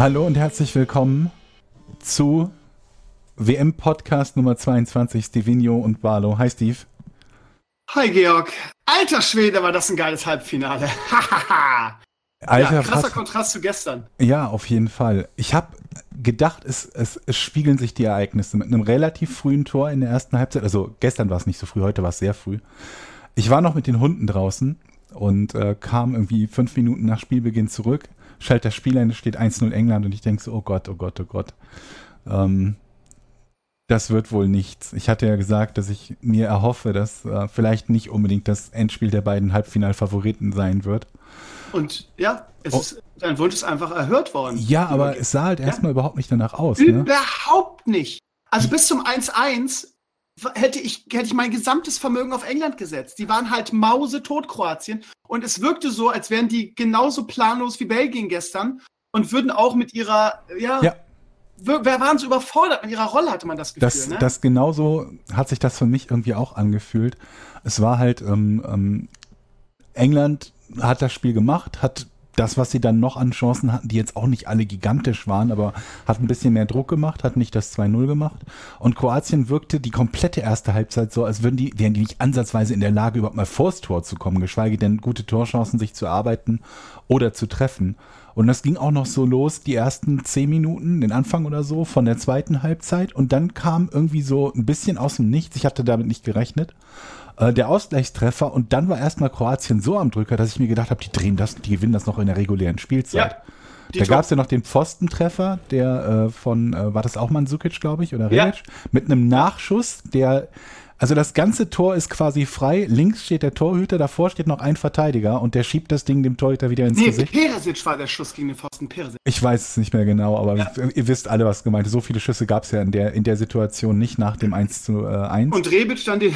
Hallo und herzlich willkommen zu WM-Podcast Nummer 22, Stevenio und Barlow. Hi Steve. Hi Georg. Alter Schwede, war das ein geiles Halbfinale. Alter, ja, krasser fast- Kontrast zu gestern. Ja, auf jeden Fall. Ich habe gedacht, es, es, es spiegeln sich die Ereignisse mit einem relativ frühen Tor in der ersten Halbzeit. Also gestern war es nicht so früh, heute war es sehr früh. Ich war noch mit den Hunden draußen und äh, kam irgendwie fünf Minuten nach Spielbeginn zurück, schaltet das Spiel ein, es steht 1-0 England und ich denke so, oh Gott, oh Gott, oh Gott. Ähm, das wird wohl nichts. Ich hatte ja gesagt, dass ich mir erhoffe, dass äh, vielleicht nicht unbedingt das Endspiel der beiden Halbfinalfavoriten sein wird. Und ja, es Oh. ist, dein Wunsch ist einfach erhört worden. Ja, aber es sah halt erstmal überhaupt nicht danach aus. Ne? Überhaupt nicht. Also bis zum 1-1 hätte ich, hätte ich mein gesamtes Vermögen auf England gesetzt. Die waren halt mausetot, Kroatien. Und es wirkte so, als wären die genauso planlos wie Belgien gestern und würden auch mit ihrer, ja, Ja. wer waren so überfordert mit ihrer Rolle, hatte man das Gefühl. Das, ne? das genauso hat sich das für mich irgendwie auch angefühlt. Es war halt, ähm, ähm, England hat das Spiel gemacht, hat das, was sie dann noch an Chancen hatten, die jetzt auch nicht alle gigantisch waren, aber hat ein bisschen mehr Druck gemacht, hat nicht das 2-0 gemacht. Und Kroatien wirkte die komplette erste Halbzeit so, als würden die, wären die nicht ansatzweise in der Lage, überhaupt mal vors Tor zu kommen, geschweige denn gute Torchancen sich zu erarbeiten oder zu treffen. Und das ging auch noch so los, die ersten zehn Minuten, den Anfang oder so von der zweiten Halbzeit. Und dann kam irgendwie so ein bisschen aus dem Nichts, ich hatte damit nicht gerechnet, äh, der Ausgleichstreffer. Und dann war erstmal Kroatien so am Drücker, dass ich mir gedacht habe, die drehen das, die gewinnen das noch in der regulären Spielzeit. Ja, Da gab es ja noch den Pfostentreffer, der äh, von, äh, war das auch Mandzukic, glaube ich, oder Ja. Rebic, mit einem Nachschuss, der, also das ganze Tor ist quasi frei, links steht der Torhüter, davor steht noch ein Verteidiger und der schiebt das Ding dem Torhüter wieder ins Nee, Gesicht. Peresic war der Schuss gegen den Pfosten. Peresic. Ich weiß es nicht mehr genau, aber Ja. ihr wisst alle, was gemeint ist. So viele Schüsse gab es ja in der, in der Situation nicht nach dem 1 zu äh, 1. Und Rebic dann den,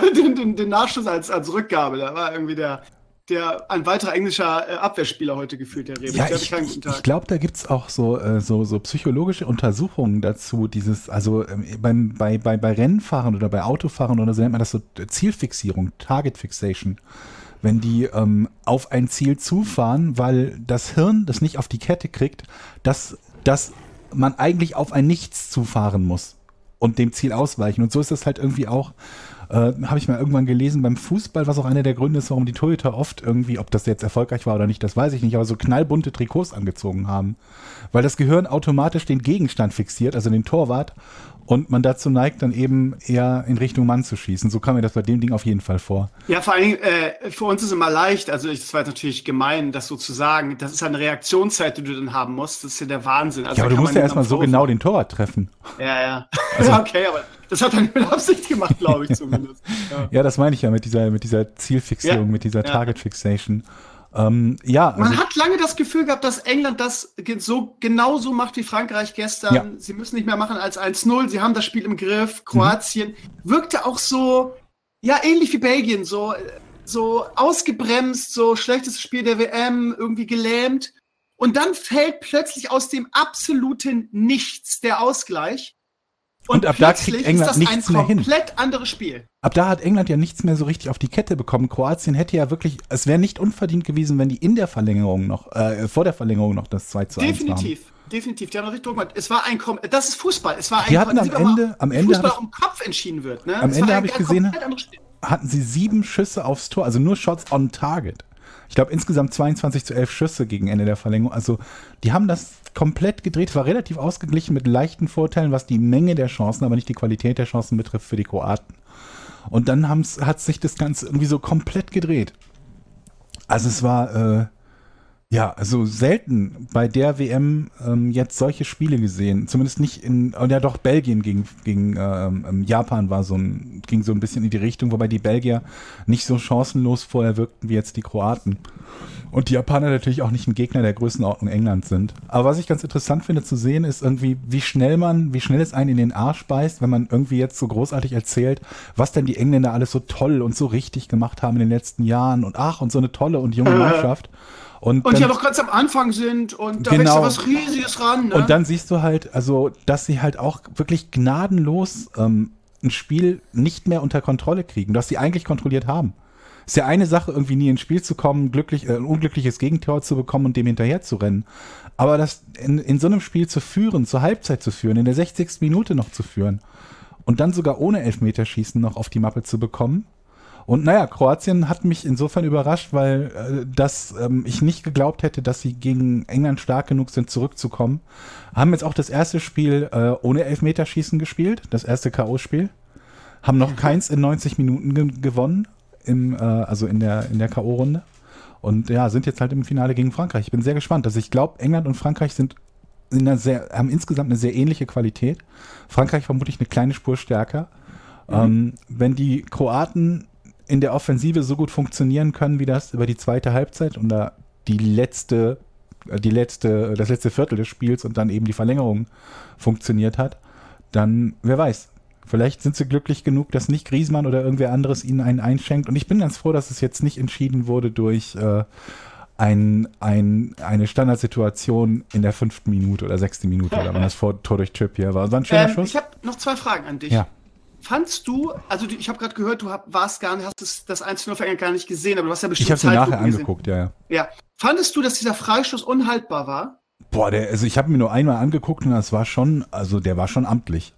den, den, den Nachschuss als, als Rückgabe. Da war irgendwie der, der ein weiterer englischer äh, Abwehrspieler heute gefühlt, der Rebic. Ja, ich, ich, ich glaube, da gibt's auch so, äh, so, so psychologische Untersuchungen dazu, dieses, also ähm, beim, bei, bei, bei Rennfahren oder bei Autofahren oder so nennt man das so Zielfixierung, Target Fixation. Wenn die ähm, auf ein Ziel zufahren, weil das Hirn das nicht auf die Kette kriegt, dass, dass man eigentlich auf ein Nichts zufahren muss und dem Ziel ausweichen. Und so ist es halt irgendwie auch, äh, habe ich mal irgendwann gelesen, beim Fußball, was auch einer der Gründe ist, warum die Torhüter oft irgendwie, ob das jetzt erfolgreich war oder nicht, das weiß ich nicht, aber so knallbunte Trikots angezogen haben. Weil das Gehirn automatisch den Gegenstand fixiert, also den Torwart, und man dazu neigt, dann eben eher in Richtung Mann zu schießen. So kam mir das bei dem Ding auf jeden Fall vor. Ja, vor allen Dingen, äh, für uns ist immer leicht, also ich, das war jetzt natürlich gemein, das so zu sagen. Das ist eine Reaktionszeit, die du dann haben musst. Das ist ja der Wahnsinn. Also Ja, aber du musst ja erstmal so genau den Torwart treffen. Ja, ja. ja, okay, aber das hat er nicht mit Absicht gemacht, glaube ich zumindest. Ja. Ja, das meine ich ja mit dieser, mit dieser Zielfixierung, Ja, mit dieser ja. Target Fixation. Ähm, ja, also, Man hat lange das Gefühl gehabt, dass England das so genauso macht wie Frankreich gestern. Ja. Sie müssen nicht mehr machen als 1-0. Sie haben das Spiel im Griff. Kroatien wirkte auch so, ja, ähnlich wie Belgien, so, äh, so ausgebremst, so schlechtes Spiel der WM, irgendwie gelähmt. Und dann fällt plötzlich aus dem absoluten Nichts der Ausgleich. Und ab da kriegt England nichts ein mehr hin. komplett anderes Spiel. Ab da hat England ja nichts mehr so richtig auf die Kette bekommen. Kroatien hätte ja wirklich, es wäre nicht unverdient gewesen, wenn die in der Verlängerung noch, äh, vor der Verlängerung noch das 2 zu 1 waren. Definitiv, definitiv. Die haben noch richtig Druck gemacht. Es war ein, Kom das ist Fußball. Es war ein Die hatten am Ende- am Ende Fußball ich- im Kopf entschieden wird. Ne? Am Es Ende war hab ein- ich gesehen. Hatten sie sieben Schüsse aufs Tor, also nur Shots on Target. Ich glaube insgesamt 22 zu 11 Schüsse gegen Ende der Verlängerung. Also die haben das komplett gedreht, war relativ ausgeglichen mit leichten Vorteilen, was die Menge der Chancen, aber nicht die Qualität der Chancen betrifft für die Kroaten. Und dann hat sich das Ganze irgendwie so komplett gedreht. Also es war äh, ja also selten bei der WM ähm, jetzt solche Spiele gesehen. Zumindest nicht in oh, ja doch Belgien gegen gegen ähm, ähm, Japan war so ein ging so ein bisschen in die Richtung, wobei die Belgier nicht so chancenlos vorher wirkten wie jetzt die Kroaten. Und die Japaner natürlich auch nicht ein Gegner der Größenordnung Englands sind. Aber was ich ganz interessant finde zu sehen, ist irgendwie, wie schnell man, wie schnell es einen in den Arsch beißt, wenn man irgendwie jetzt so großartig erzählt, was denn die Engländer alles so toll und so richtig gemacht haben in den letzten Jahren und ach, und so eine tolle und junge. Mannschaft. Und, Und dann, die ja noch ganz am Anfang sind und da Genau. wächst ja was Riesiges ran. Ne? und dann siehst du halt, also, dass sie halt auch wirklich gnadenlos ähm, ein Spiel nicht mehr unter Kontrolle kriegen, dass sie eigentlich kontrolliert haben. Ist ja eine Sache, irgendwie nie ins Spiel zu kommen, glücklich, äh, ein unglückliches Gegentor zu bekommen und dem hinterher zu rennen. Aber das in, in so einem Spiel zu führen, zur Halbzeit zu führen, in der 60. Minute noch zu führen und dann sogar ohne Elfmeterschießen noch auf die Mappe zu bekommen. Und naja, Kroatien hat mich insofern überrascht, weil äh, dass, ähm, ich nicht geglaubt hätte, dass sie gegen England stark genug sind, zurückzukommen. Haben jetzt auch das erste Spiel äh, ohne Elfmeterschießen gespielt, das erste K.O.-Spiel. Haben noch keins in 90 Minuten ge gewonnen, im, äh, also in der, in der K.O.-Runde. Und ja, sind jetzt halt im Finale gegen Frankreich. Ich bin sehr gespannt. Also ich glaube, England und Frankreich sind in einer sehr, haben insgesamt eine sehr ähnliche Qualität. Frankreich vermutlich eine kleine Spur stärker. Mhm. Ähm, wenn die Kroaten in der Offensive so gut funktionieren können, wie das über die zweite Halbzeit und da die letzte, äh, die letzte, das letzte Viertel des Spiels und dann eben die Verlängerung funktioniert hat, dann wer weiß. Vielleicht sind sie glücklich genug, dass nicht Griesmann oder irgendwer anderes ihnen einen einschenkt. Und ich bin ganz froh, dass es jetzt nicht entschieden wurde durch äh, ein, ein, eine Standardsituation in der fünften Minute oder sechsten Minute, oder wann das vor Tor durch Trippier war. War ein schöner Ähm, Schuss. ich habe noch zwei Fragen an dich. Ja. Fandst du, also ich habe gerade gehört, du warst gar nicht, hast das, das 1-0 für England gar nicht gesehen, aber du hast ja bestimmt Ich habe sie nachher gesehen. angeguckt, ja, ja. Ja. Fandest du, dass dieser Freistoß unhaltbar war? Boah, der, also ich habe mir nur einmal angeguckt und das war schon, also der war schon amtlich.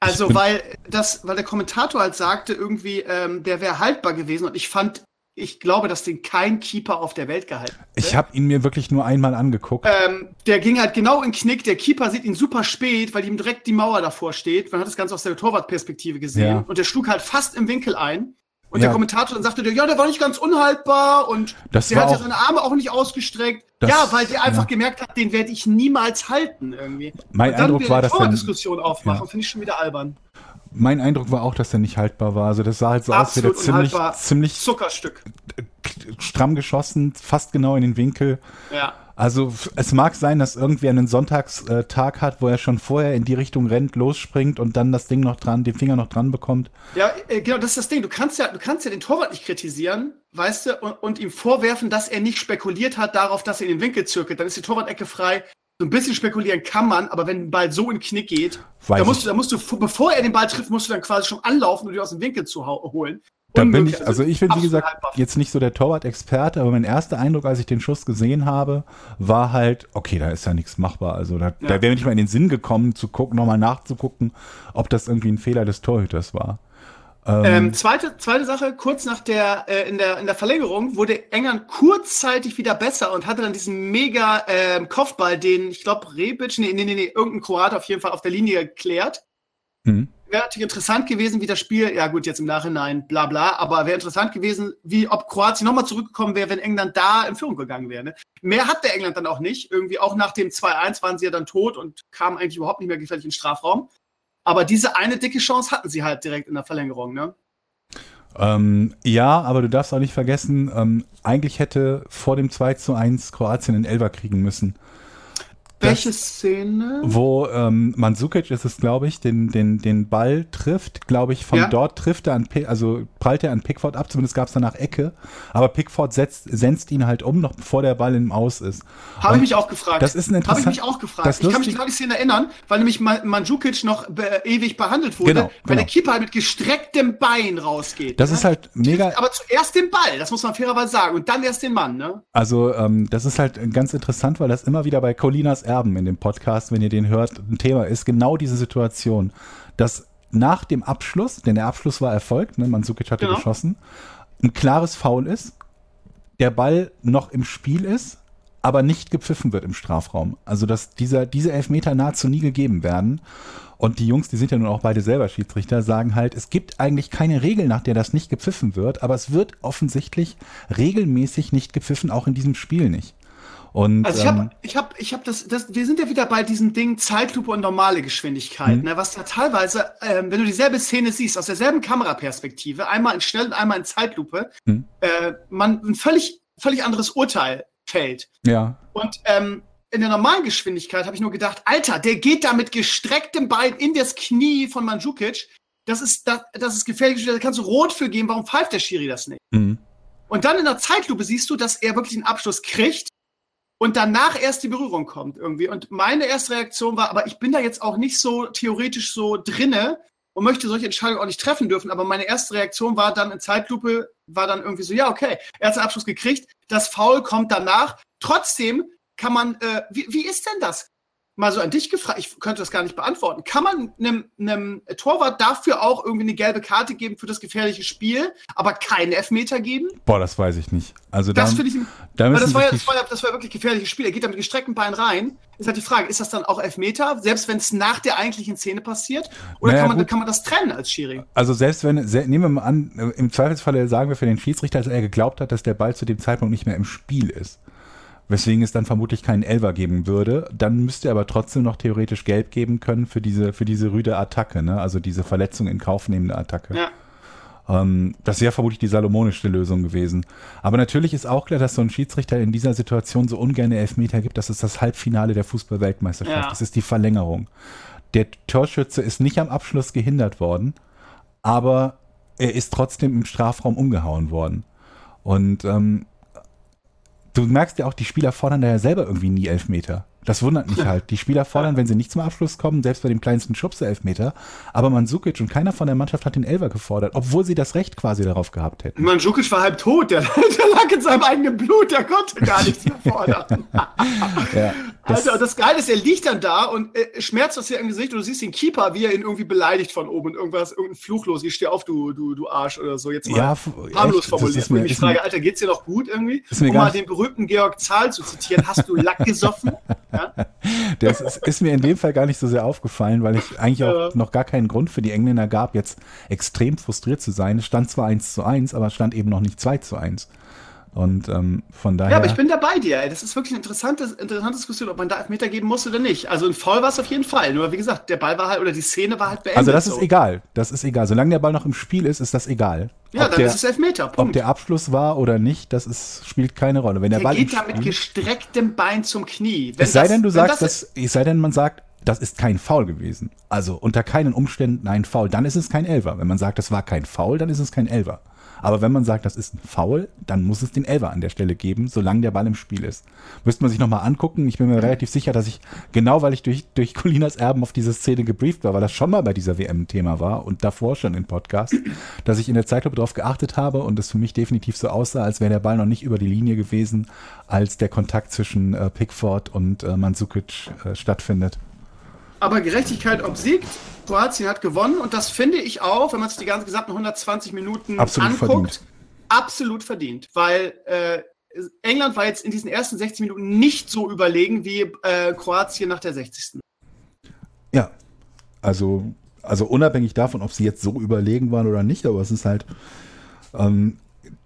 Also, weil das, weil der Kommentator halt sagte, irgendwie, ähm, der wäre haltbar gewesen und ich fand, ich glaube, dass den kein Keeper auf der Welt gehalten hätte. Ich habe ihn mir wirklich nur einmal angeguckt. Ähm, der ging halt genau in Knick. Der Keeper sieht ihn super spät, weil ihm direkt die Mauer davor steht. Man hat das Ganze aus der Torwartperspektive gesehen. Ja. Und der schlug halt fast im Winkel ein. Und Ja. der Kommentator dann sagte, ja, der war nicht ganz unhaltbar und Das der hat ja auch- seine Arme auch nicht ausgestreckt. Das- ja, weil der einfach ja. gemerkt hat, den werde ich niemals halten irgendwie. Mein und dann Eindruck war, dass der, Diskussion aufmachen, Ja. finde ich schon wieder albern. Mein Eindruck war auch, dass der nicht haltbar war. Also das sah halt so aus, wie der Absolut ziemlich, ziemlich Zuckerstück. stramm geschossen, fast genau in den Winkel. Ja. Also es mag sein, dass irgendwer einen Sonntagstag hat, wo er schon vorher in die Richtung rennt, losspringt und dann das Ding noch dran, den Finger noch dran bekommt. Ja, äh, genau, das ist das Ding. Du kannst ja, du kannst ja den Torwart nicht kritisieren, weißt du, und, und ihm vorwerfen, dass er nicht spekuliert hat darauf, dass er in den Winkel zirkelt. Dann ist die Torwart-Ecke frei. So ein bisschen spekulieren kann man, aber wenn ein Ball so in den Knick geht, Weiß da musst du, da musst du, bevor er den Ball trifft, musst du dann quasi schon anlaufen und ihn aus dem Winkel zu holen. Da bin ich, also ich bin wie gesagt haltbar. jetzt nicht so der Torwart-Experte, aber mein erster Eindruck, als ich den Schuss gesehen habe, war halt, okay, da ist ja nichts machbar. Also da, da wäre mir nicht mal in den Sinn gekommen, zu gucken, nochmal nachzugucken, ob das irgendwie ein Fehler des Torhüters war. Ähm, zweite, zweite Sache, kurz nach der, äh, in der, in der Verlängerung wurde England kurzzeitig wieder besser und hatte dann diesen mega ähm, Kopfball, den, ich glaube, Rebic, nee, nee, nee, nee, irgendein Kroat auf jeden Fall auf der Linie geklärt. Hm. Wäre natürlich interessant gewesen, wie das Spiel, ja gut, jetzt im Nachhinein, bla bla, aber wäre interessant gewesen, wie ob Kroatien nochmal zurückgekommen wäre, wenn England da in Führung gegangen wäre. Ne? Mehr hatte England dann auch nicht. Irgendwie auch nach dem 2-1 waren sie ja dann tot und kamen eigentlich überhaupt nicht mehr gefährlich in den Strafraum. Aber diese eine dicke Chance hatten sie halt direkt in der Verlängerung, ne? Ähm, ja, aber du darfst auch nicht vergessen, ähm, eigentlich hätte vor dem 2 zu 1 Kroatien einen Elber kriegen müssen. Welche Szene? Wo ähm, Mandzukic ist es, glaube ich, den, den, den Ball trifft, glaube ich, von Ja. dort trifft er an, Pi- also prallt er an Pickford ab, zumindest gab es danach Ecke, aber Pickford setzt, senzt ihn halt um, noch bevor der Ball im Aus ist. Habe ich mich auch gefragt. Das ist ein Habe ich mich auch gefragt. das ich kann mich genau die Szene erinnern, weil nämlich Ma- Mandzukic noch be ewig behandelt wurde, Genau, weil genau. der Keeper halt mit gestrecktem Bein rausgeht. Das ne? ist halt mega, Aber zuerst den Ball, das muss man fairerweise sagen, und dann erst den Mann, ne? Also, ähm, das ist halt ganz interessant, weil das immer wieder bei Colinas Erben in dem Podcast, wenn ihr den hört, ein Thema ist. Genau diese Situation, dass nach dem Abschluss, denn der Abschluss war erfolgt, ne, Mandzukic hatte Genau. geschossen, ein klares Foul ist, der Ball noch im Spiel ist, aber nicht gepfiffen wird im Strafraum. Also, dass dieser, diese Elfmeter nahezu nie gegeben werden. Und die Jungs, die sind ja nun auch beide selber Schiedsrichter, sagen halt, es gibt eigentlich keine Regel, nach der das nicht gepfiffen wird, aber es wird offensichtlich regelmäßig nicht gepfiffen, auch in diesem Spiel nicht. Und Also ich ähm, habe, ich habe, ich habe das, das, wir sind ja wieder bei diesem Ding Zeitlupe und normale Geschwindigkeit, Mhm. ne, was ja teilweise, ähm, wenn du dieselbe Szene siehst, aus derselben Kameraperspektive, einmal in Schnell und einmal in Zeitlupe, Mhm. äh, man ein völlig, völlig anderes Urteil fällt. ja, Und ähm, in der normalen Geschwindigkeit habe ich nur gedacht, Alter, der geht da mit gestrecktem Bein in das Knie von Mandzukic. Das ist, das, das ist gefährlich. Da kannst du rot für geben. Warum pfeift der Schiri das nicht? mhm. Und dann in der Zeitlupe siehst du, dass er wirklich einen Abschluss kriegt und danach erst die Berührung kommt irgendwie. Und meine erste Reaktion war, aber ich bin da jetzt auch nicht so theoretisch so drinne, und möchte solche Entscheidungen auch nicht treffen dürfen. Aber meine erste Reaktion war dann in Zeitlupe, war dann irgendwie so, ja, okay, er hat Abschluss gekriegt, das Foul kommt danach. Trotzdem kann man, äh, wie, wie ist denn das? Mal so an dich gefragt, ich könnte das gar nicht beantworten. Kann man einem, einem Torwart dafür auch irgendwie eine gelbe Karte geben für das gefährliche Spiel, aber keinen Elfmeter geben? Boah, das weiß ich nicht. Also das finde ich, da das, war ja, das, war ja, das war wirklich gefährliches Spiel. Er geht da mit gestreckten Beinen rein. Ist halt die Frage, ist das dann auch Elfmeter, selbst wenn es nach der eigentlichen Szene passiert? Oder naja, kann, man, kann man das trennen als Schiri? Also selbst wenn, nehmen wir mal an, im Zweifelsfall sagen wir für den Schiedsrichter, dass er geglaubt hat, dass der Ball zu dem Zeitpunkt nicht mehr im Spiel ist weswegen es dann vermutlich keinen Elver geben würde. Dann müsste er aber trotzdem noch theoretisch gelb geben können für diese, für diese rüde Attacke, ne? also diese Verletzung in Kauf nehmende Attacke. Ja. Ähm, das wäre vermutlich die salomonischste Lösung gewesen. Aber natürlich ist auch klar, dass so ein Schiedsrichter in dieser Situation so ungern Elfmeter gibt. Das ist das Halbfinale der Fußball-Weltmeisterschaft. Ja. Das ist die Verlängerung. Der Torschütze ist nicht am Abschluss gehindert worden, aber er ist trotzdem im Strafraum umgehauen worden. Und ähm, du merkst ja auch, die Spieler fordern da ja selber irgendwie nie Elfmeter. Das wundert mich halt. Die Spieler fordern, wenn sie nicht zum Abschluss kommen, selbst bei dem kleinsten Schubse Elfmeter. Aber Mandzukic und keiner von der Mannschaft hat den Elfer gefordert, obwohl sie das Recht quasi darauf gehabt hätten. Mandzukic war halb tot. Der, der lag in seinem eigenen Blut. Der konnte gar nichts mehr fordern. ja, das also das Geile ist, er liegt dann da und äh, schmerzt das hier im Gesicht und du siehst den Keeper, wie er ihn irgendwie beleidigt von oben und irgendwas, irgendein Fluch los. Ich steh auf, du, du, du Arsch oder so. Jetzt mal ja, harmlos formuliert. Mir, ich frage, Alter, geht's dir noch gut irgendwie? Um mal den berühmten Georg Zahl zu zitieren, hast du Lack gesoffen? Ja? Das ist, ist, mir in dem Fall gar nicht so sehr aufgefallen, weil ich eigentlich auch noch gar keinen Grund für die Engländer gab, jetzt extrem frustriert zu sein. Es stand zwar 1 zu 1, aber es stand eben noch nicht 2 zu 1. Und ähm, von daher. Ja, aber ich bin dabei dir. Ey. Das ist wirklich eine interessante, interessante Diskussion, ob man da Elfmeter geben muss oder nicht. Also ein Foul war es auf jeden Fall. Nur wie gesagt, der Ball war halt oder die Szene war halt beendet. Also das ist so. egal. Das ist egal. Solange der Ball noch im Spiel ist, ist das egal. Ja, ob dann der, ist es Elfmeter. Punkt. Ob der Abschluss war oder nicht, das ist, spielt keine Rolle. Wenn der, der Ball geht da mit gestrecktem Bein zum Knie. Wenn es sei das, denn, du sagst, das, es sei denn, man sagt, das ist kein Foul gewesen. Also unter keinen Umständen ein Foul. Dann ist es kein Elfer. Wenn man sagt, das war kein Foul, dann ist es kein Elfer. Aber wenn man sagt, das ist ein Foul, dann muss es den Elfer an der Stelle geben, solange der Ball im Spiel ist. Müsste man sich nochmal angucken. Ich bin mir relativ sicher, dass ich, genau weil ich durch, durch Colinas Erben auf diese Szene gebrieft war, weil das schon mal bei dieser WM ein Thema war und davor schon im Podcast, dass ich in der Zeitlupe darauf geachtet habe und es für mich definitiv so aussah, als wäre der Ball noch nicht über die Linie gewesen, als der Kontakt zwischen äh, Pickford und äh, Mandzukic äh, stattfindet. Aber Gerechtigkeit obsiegt. Kroatien hat gewonnen und das finde ich auch, wenn man sich die ganzen gesamten 120 Minuten absolut anguckt, verdient. absolut verdient. Weil äh, England war jetzt in diesen ersten 60 Minuten nicht so überlegen wie äh, Kroatien nach der 60. Ja, also, also unabhängig davon, ob sie jetzt so überlegen waren oder nicht, aber es ist halt, ähm,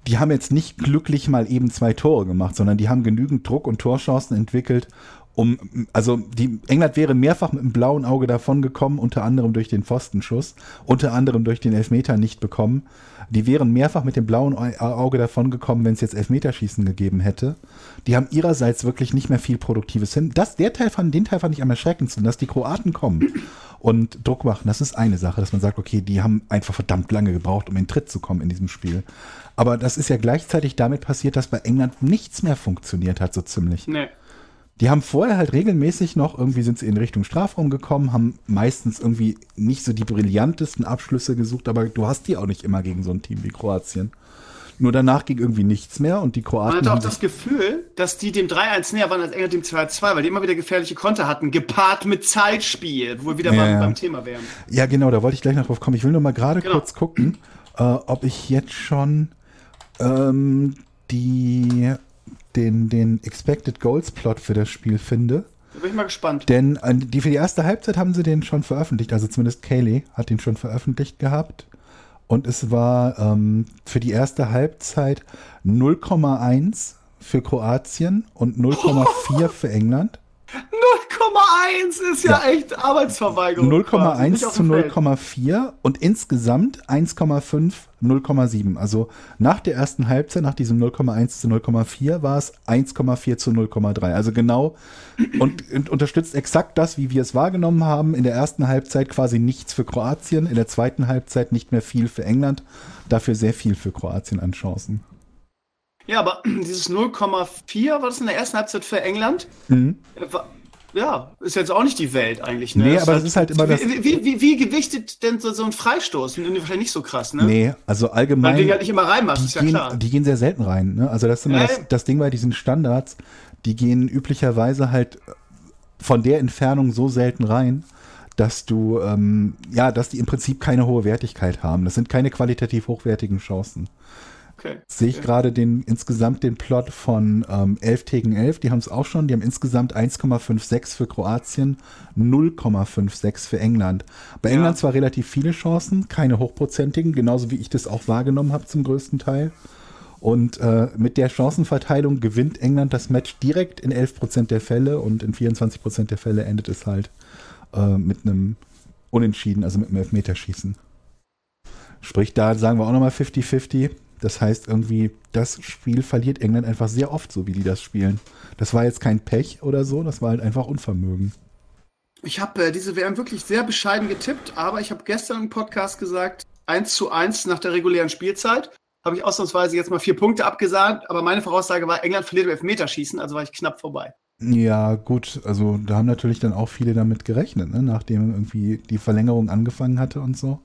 die haben jetzt nicht glücklich mal eben zwei Tore gemacht, sondern die haben genügend Druck und Torchancen entwickelt, um, also die England wäre mehrfach mit einem blauen Auge davongekommen, unter anderem durch den Pfostenschuss, unter anderem durch den Elfmeter nicht bekommen. Die wären mehrfach mit dem blauen Auge davongekommen, wenn es jetzt Elfmeterschießen gegeben hätte. Die haben ihrerseits wirklich nicht mehr viel Produktives hin. Das, der Teil fand, den Teil fand ich am erschreckendsten, dass die Kroaten kommen und Druck machen. Das ist eine Sache, dass man sagt, okay, die haben einfach verdammt lange gebraucht, um in den Tritt zu kommen in diesem Spiel. Aber das ist ja gleichzeitig damit passiert, dass bei England nichts mehr funktioniert hat, so ziemlich. Nee. Die haben vorher halt regelmäßig noch, irgendwie sind sie in Richtung Strafraum gekommen, haben meistens irgendwie nicht so die brillantesten Abschlüsse gesucht, aber du hast die auch nicht immer gegen so ein Team wie Kroatien. Nur danach ging irgendwie nichts mehr und die Kroaten. Man hat auch das Gefühl, dass die dem 3-1 näher waren als England dem 2-2, weil die immer wieder gefährliche Konter hatten, gepaart mit Zeitspiel, wo wir wieder ja, beim, beim, Thema wären. Ja, genau, da wollte ich gleich noch drauf kommen. Ich will nur mal gerade genau. kurz gucken, äh, ob ich jetzt schon ähm, die den, den Expected Goals Plot für das Spiel finde. Da bin ich mal gespannt. Denn äh, die, für die erste Halbzeit haben sie den schon veröffentlicht, also zumindest Kaylee hat den schon veröffentlicht gehabt. Und es war ähm, für die erste Halbzeit 0,1 für Kroatien und 0,4 für England. 0,1 ist ja, ja, echt Arbeitsverweigerung. 0,1 zu 0,4 und insgesamt 1,5, 0,7. Also nach der ersten Halbzeit, nach diesem 0,1 zu 0,4, war es 1,4 zu 0,3. Also genau und, und, unterstützt exakt das, wie wir es wahrgenommen haben. In der ersten Halbzeit quasi nichts für Kroatien, in der zweiten Halbzeit nicht mehr viel für England, dafür sehr viel für Kroatien an Chancen. Ja, aber dieses 0,4 war das in der ersten Halbzeit für England. Mhm. ja, ist jetzt auch nicht die Welt eigentlich. Ne? Nee, das aber das ist halt immer das. Wie, wie, wie, wie gewichtet denn so, so ein Freistoß? Wahrscheinlich nicht so krass, ne? Nee, also allgemein. Weil du halt nicht immer reinmachst, ist ja gehen, klar. Die gehen sehr selten rein, ne? Also das ist immer äh. das, das Ding bei diesen Standards, die gehen üblicherweise halt von der Entfernung so selten rein, dass du, ähm, ja, dass die im Prinzip keine hohe Wertigkeit haben. Das sind keine qualitativ hochwertigen Chancen. Okay. Sehe ich okay. gerade den insgesamt den Plot von ähm, 11 gegen 11, die haben es auch schon, die haben insgesamt 1,56 für Kroatien, 0,56 für England. Bei ja. England zwar relativ viele Chancen, keine hochprozentigen, genauso wie ich das auch wahrgenommen habe zum größten Teil. Und äh, mit der Chancenverteilung gewinnt England das Match direkt in 11% der Fälle und in 24% der Fälle endet es halt äh, mit einem Unentschieden, also mit einem Elfmeterschießen. Sprich, da sagen wir auch nochmal 50-50. Das heißt irgendwie, das Spiel verliert England einfach sehr oft, so wie die das spielen. Das war jetzt kein Pech oder so, das war halt einfach Unvermögen. Ich habe äh, diese WM wirklich sehr bescheiden getippt, aber ich habe gestern im Podcast gesagt, 1 zu 1 nach der regulären Spielzeit. Habe ich ausnahmsweise jetzt mal vier Punkte abgesagt, aber meine Voraussage war, England verliert im Elfmeterschießen, also war ich knapp vorbei. Ja, gut, also da haben natürlich dann auch viele damit gerechnet, ne? nachdem irgendwie die Verlängerung angefangen hatte und so.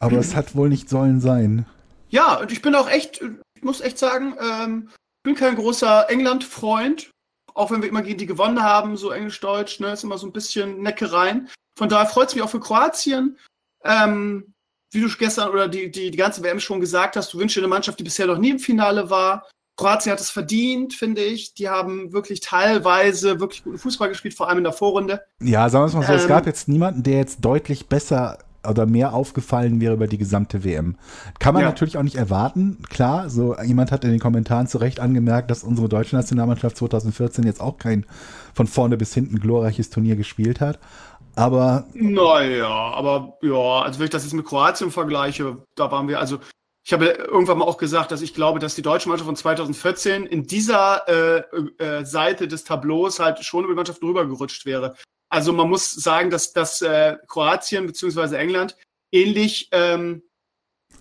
Aber es hat wohl nicht sollen sein. Ja, und ich bin auch echt, ich muss echt sagen, ähm, ich bin kein großer England-Freund, auch wenn wir immer gegen die gewonnen haben, so Englisch-Deutsch, ne, ist immer so ein bisschen Neckereien. Von daher freut es mich auch für Kroatien. Ähm, wie du gestern oder die, die, die ganze WM schon gesagt hast, du wünschst dir eine Mannschaft, die bisher noch nie im Finale war. Kroatien hat es verdient, finde ich. Die haben wirklich teilweise wirklich guten Fußball gespielt, vor allem in der Vorrunde. Ja, sagen wir es mal so, ähm, es gab jetzt niemanden, der jetzt deutlich besser oder mehr aufgefallen wäre über die gesamte WM. Kann man ja. natürlich auch nicht erwarten. Klar, so jemand hat in den Kommentaren zu Recht angemerkt, dass unsere deutsche Nationalmannschaft 2014 jetzt auch kein von vorne bis hinten glorreiches Turnier gespielt hat. Aber. Naja, aber ja, also wenn ich das jetzt mit Kroatien vergleiche, da waren wir, also ich habe irgendwann mal auch gesagt, dass ich glaube, dass die deutsche Mannschaft von 2014 in dieser äh, äh, Seite des Tableaus halt schon über die Mannschaft drüber gerutscht wäre. Also man muss sagen, dass, dass äh, Kroatien bzw. England ähnlich ähm,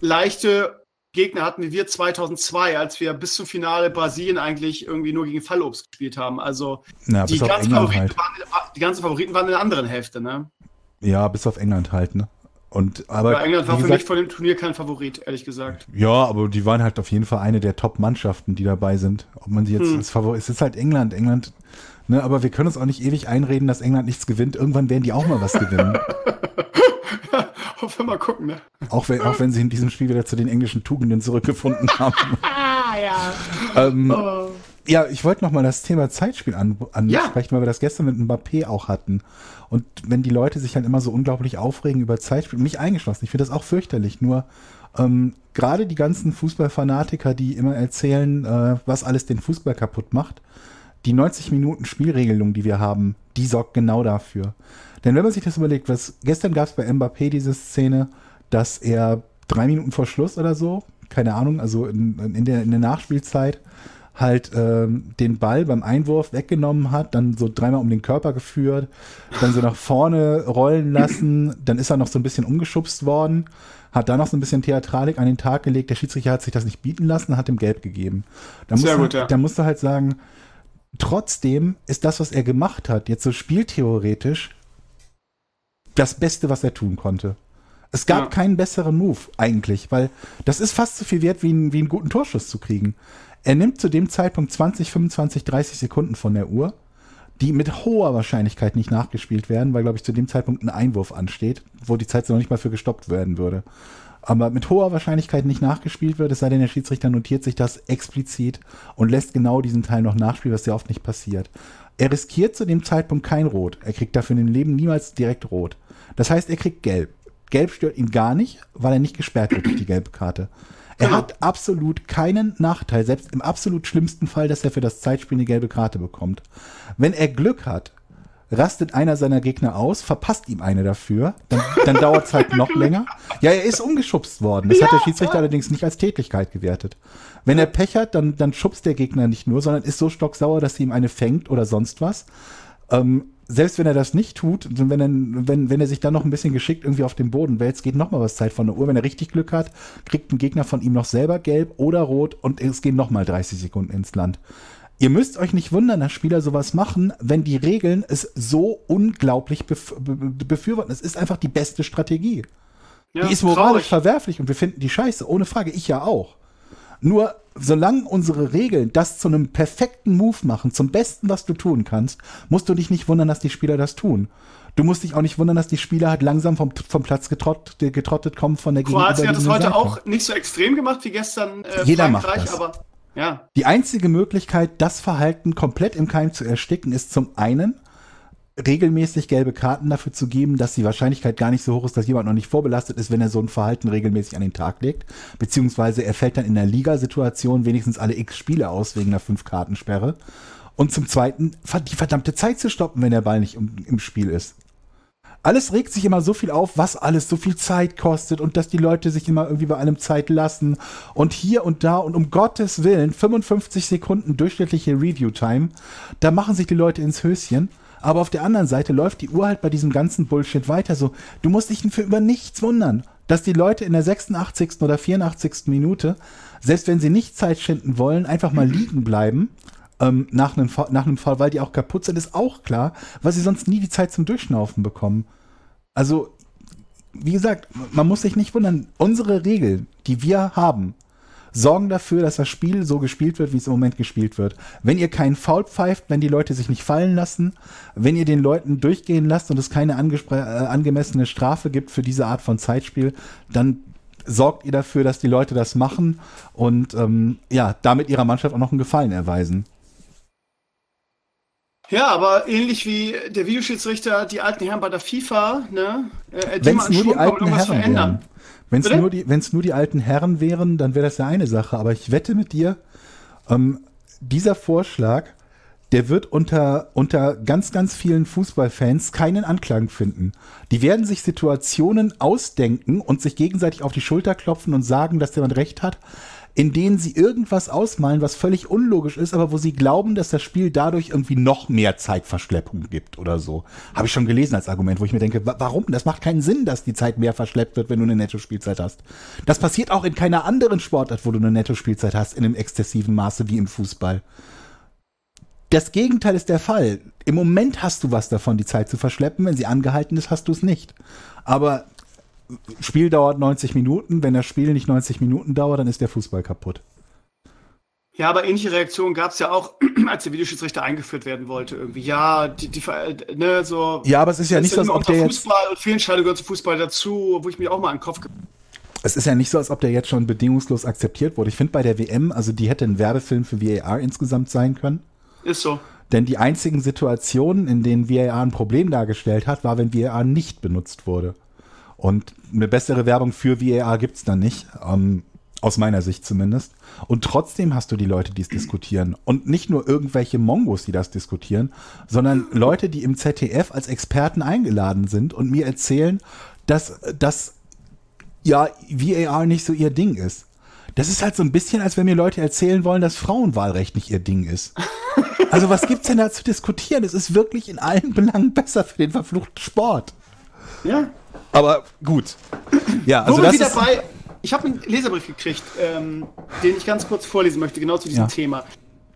leichte Gegner hatten wie wir 2002, als wir bis zum Finale Brasilien eigentlich irgendwie nur gegen Fallobst gespielt haben. Also ja, die, ganzen Favoriten halt. waren, die ganzen Favoriten waren in der anderen Hälfte, ne? Ja, bis auf England halt, ne? Und, aber, ja, England war für gesagt, mich von dem Turnier kein Favorit, ehrlich gesagt. Ja, aber die waren halt auf jeden Fall eine der Top-Mannschaften, die dabei sind. Ob man sie jetzt hm. als Favorit. Es ist halt England. England Ne, aber wir können uns auch nicht ewig einreden, dass England nichts gewinnt. Irgendwann werden die auch mal was gewinnen. ja, hoffen wir mal gucken, ne? Auch wenn, auch wenn sie in diesem Spiel wieder zu den englischen Tugenden zurückgefunden haben. ja. Ähm, oh. Ja, ich wollte noch mal das Thema Zeitspiel an, ansprechen, ja. weil wir das gestern mit Mbappé auch hatten. Und wenn die Leute sich halt immer so unglaublich aufregen über Zeitspiel, mich eingeschlossen, ich finde das auch fürchterlich. Nur ähm, gerade die ganzen Fußballfanatiker, die immer erzählen, äh, was alles den Fußball kaputt macht, die 90 Minuten Spielregelung, die wir haben, die sorgt genau dafür. Denn wenn man sich das überlegt, was gestern gab es bei Mbappé diese Szene, dass er drei Minuten vor Schluss oder so, keine Ahnung, also in, in, der, in der Nachspielzeit, halt ähm, den Ball beim Einwurf weggenommen hat, dann so dreimal um den Körper geführt, dann so nach vorne rollen lassen, dann ist er noch so ein bisschen umgeschubst worden, hat da noch so ein bisschen Theatralik an den Tag gelegt, der Schiedsrichter hat sich das nicht bieten lassen, hat ihm Gelb gegeben. Da Sehr gut, ja. Da musst du halt sagen, Trotzdem ist das, was er gemacht hat, jetzt so spieltheoretisch, das Beste, was er tun konnte. Es gab ja. keinen besseren Move eigentlich, weil das ist fast so viel wert, wie, ein, wie einen guten Torschuss zu kriegen. Er nimmt zu dem Zeitpunkt 20, 25, 30 Sekunden von der Uhr, die mit hoher Wahrscheinlichkeit nicht nachgespielt werden, weil, glaube ich, zu dem Zeitpunkt ein Einwurf ansteht, wo die Zeit noch nicht mal für gestoppt werden würde aber mit hoher Wahrscheinlichkeit nicht nachgespielt wird, es sei denn, der Schiedsrichter notiert sich das explizit und lässt genau diesen Teil noch nachspielen, was ja oft nicht passiert. Er riskiert zu dem Zeitpunkt kein Rot. Er kriegt dafür in dem Leben niemals direkt Rot. Das heißt, er kriegt Gelb. Gelb stört ihn gar nicht, weil er nicht gesperrt wird durch die gelbe Karte. Er hat absolut keinen Nachteil, selbst im absolut schlimmsten Fall, dass er für das Zeitspiel eine gelbe Karte bekommt. Wenn er Glück hat, rastet einer seiner Gegner aus, verpasst ihm eine dafür, dann, dann dauert es halt noch länger. Ja, er ist umgeschubst worden. Das ja, hat der Schiedsrichter ja. allerdings nicht als Tätigkeit gewertet. Wenn er Pech hat, dann, dann schubst der Gegner nicht nur, sondern ist so stocksauer, dass sie ihm eine fängt oder sonst was. Ähm, selbst wenn er das nicht tut, wenn er, wenn, wenn er sich dann noch ein bisschen geschickt irgendwie auf den Boden wälzt, geht noch mal was Zeit von der Uhr. Wenn er richtig Glück hat, kriegt ein Gegner von ihm noch selber gelb oder rot und es gehen noch mal 30 Sekunden ins Land Ihr müsst euch nicht wundern, dass Spieler sowas machen, wenn die Regeln es so unglaublich bef befürworten. Es ist einfach die beste Strategie. Ja, die ist moralisch traurig. verwerflich und wir finden die scheiße, ohne Frage. Ich ja auch. Nur solange unsere Regeln das zu einem perfekten Move machen, zum Besten, was du tun kannst, musst du dich nicht wundern, dass die Spieler das tun. Du musst dich auch nicht wundern, dass die Spieler halt langsam vom, vom Platz getrottet, getrottet kommen von der Kroatien hat das heute Seite. auch nicht so extrem gemacht wie gestern äh, Jeder Frankreich, macht das. aber ja. Die einzige Möglichkeit, das Verhalten komplett im Keim zu ersticken, ist zum einen regelmäßig gelbe Karten dafür zu geben, dass die Wahrscheinlichkeit gar nicht so hoch ist, dass jemand noch nicht vorbelastet ist, wenn er so ein Verhalten regelmäßig an den Tag legt. Beziehungsweise er fällt dann in der Ligasituation wenigstens alle x Spiele aus wegen einer Fünf-Kartensperre. Und zum Zweiten, die verdammte Zeit zu stoppen, wenn der Ball nicht im, im Spiel ist. Alles regt sich immer so viel auf, was alles so viel Zeit kostet und dass die Leute sich immer irgendwie bei einem Zeit lassen und hier und da und um Gottes Willen 55 Sekunden durchschnittliche Review-Time, da machen sich die Leute ins Höschen aber auf der anderen Seite läuft die Uhr halt bei diesem ganzen Bullshit weiter so. Du musst dich für über nichts wundern, dass die Leute in der 86. oder 84. Minute, selbst wenn sie nicht Zeit schinden wollen, einfach mal liegen bleiben ähm, nach, einem, nach einem Fall, weil die auch kaputt sind, ist auch klar, weil sie sonst nie die Zeit zum Durchschnaufen bekommen. Also, wie gesagt, man muss sich nicht wundern. Unsere Regeln, die wir haben, sorgen dafür, dass das Spiel so gespielt wird, wie es im Moment gespielt wird. Wenn ihr keinen Foul pfeift, wenn die Leute sich nicht fallen lassen, wenn ihr den Leuten durchgehen lasst und es keine äh, angemessene Strafe gibt für diese Art von Zeitspiel, dann sorgt ihr dafür, dass die Leute das machen und ähm, ja, damit ihrer Mannschaft auch noch einen Gefallen erweisen. Ja, aber ähnlich wie der Videoschiedsrichter, die alten Herren bei der FIFA, ne? Äh, Wenn es nur die alten Herren verändern. Wären. Wenn es nur, die, nur die alten Herren wären, dann wäre das ja eine Sache. Aber ich wette mit dir, ähm, dieser Vorschlag, der wird unter, unter ganz, ganz vielen Fußballfans keinen Anklang finden. Die werden sich Situationen ausdenken und sich gegenseitig auf die Schulter klopfen und sagen, dass jemand recht hat in denen sie irgendwas ausmalen, was völlig unlogisch ist, aber wo sie glauben, dass das Spiel dadurch irgendwie noch mehr Zeitverschleppung gibt oder so. Habe ich schon gelesen als Argument, wo ich mir denke, warum? Das macht keinen Sinn, dass die Zeit mehr verschleppt wird, wenn du eine Netto-Spielzeit hast. Das passiert auch in keiner anderen Sportart, wo du eine Netto-Spielzeit hast, in einem exzessiven Maße wie im Fußball. Das Gegenteil ist der Fall. Im Moment hast du was davon, die Zeit zu verschleppen. Wenn sie angehalten ist, hast du es nicht. Aber Spiel dauert 90 Minuten. Wenn das Spiel nicht 90 Minuten dauert, dann ist der Fußball kaputt. Ja, aber ähnliche Reaktionen gab es ja auch, als der Videoschiedsrichter eingeführt werden wollte. Irgendwie, ja, die, die ne, so. Ja, aber es ist ja nicht so, als ob der Fußball jetzt und Fehlentscheidungen gehören zum Fußball dazu, wo ich mir auch mal an den Kopf. Es ist ja nicht so, als ob der jetzt schon bedingungslos akzeptiert wurde. Ich finde bei der WM, also die hätte ein Werbefilm für VAR insgesamt sein können. Ist so. Denn die einzigen Situationen, in denen VAR ein Problem dargestellt hat, war, wenn VAR nicht benutzt wurde. Und eine bessere Werbung für VAR gibt es dann nicht, ähm, aus meiner Sicht zumindest. Und trotzdem hast du die Leute, die es diskutieren. Und nicht nur irgendwelche Mongos, die das diskutieren, sondern Leute, die im ZDF als Experten eingeladen sind und mir erzählen, dass das ja VAR nicht so ihr Ding ist. Das ist halt so ein bisschen, als wenn mir Leute erzählen wollen, dass Frauenwahlrecht nicht ihr Ding ist. Also was gibt's denn da zu diskutieren? Es ist wirklich in allen Belangen besser für den verfluchten Sport. Ja, aber gut. Ja, also Wo das wieder bei, ich habe einen Leserbrief gekriegt, ähm, den ich ganz kurz vorlesen möchte, genau zu diesem ja. Thema.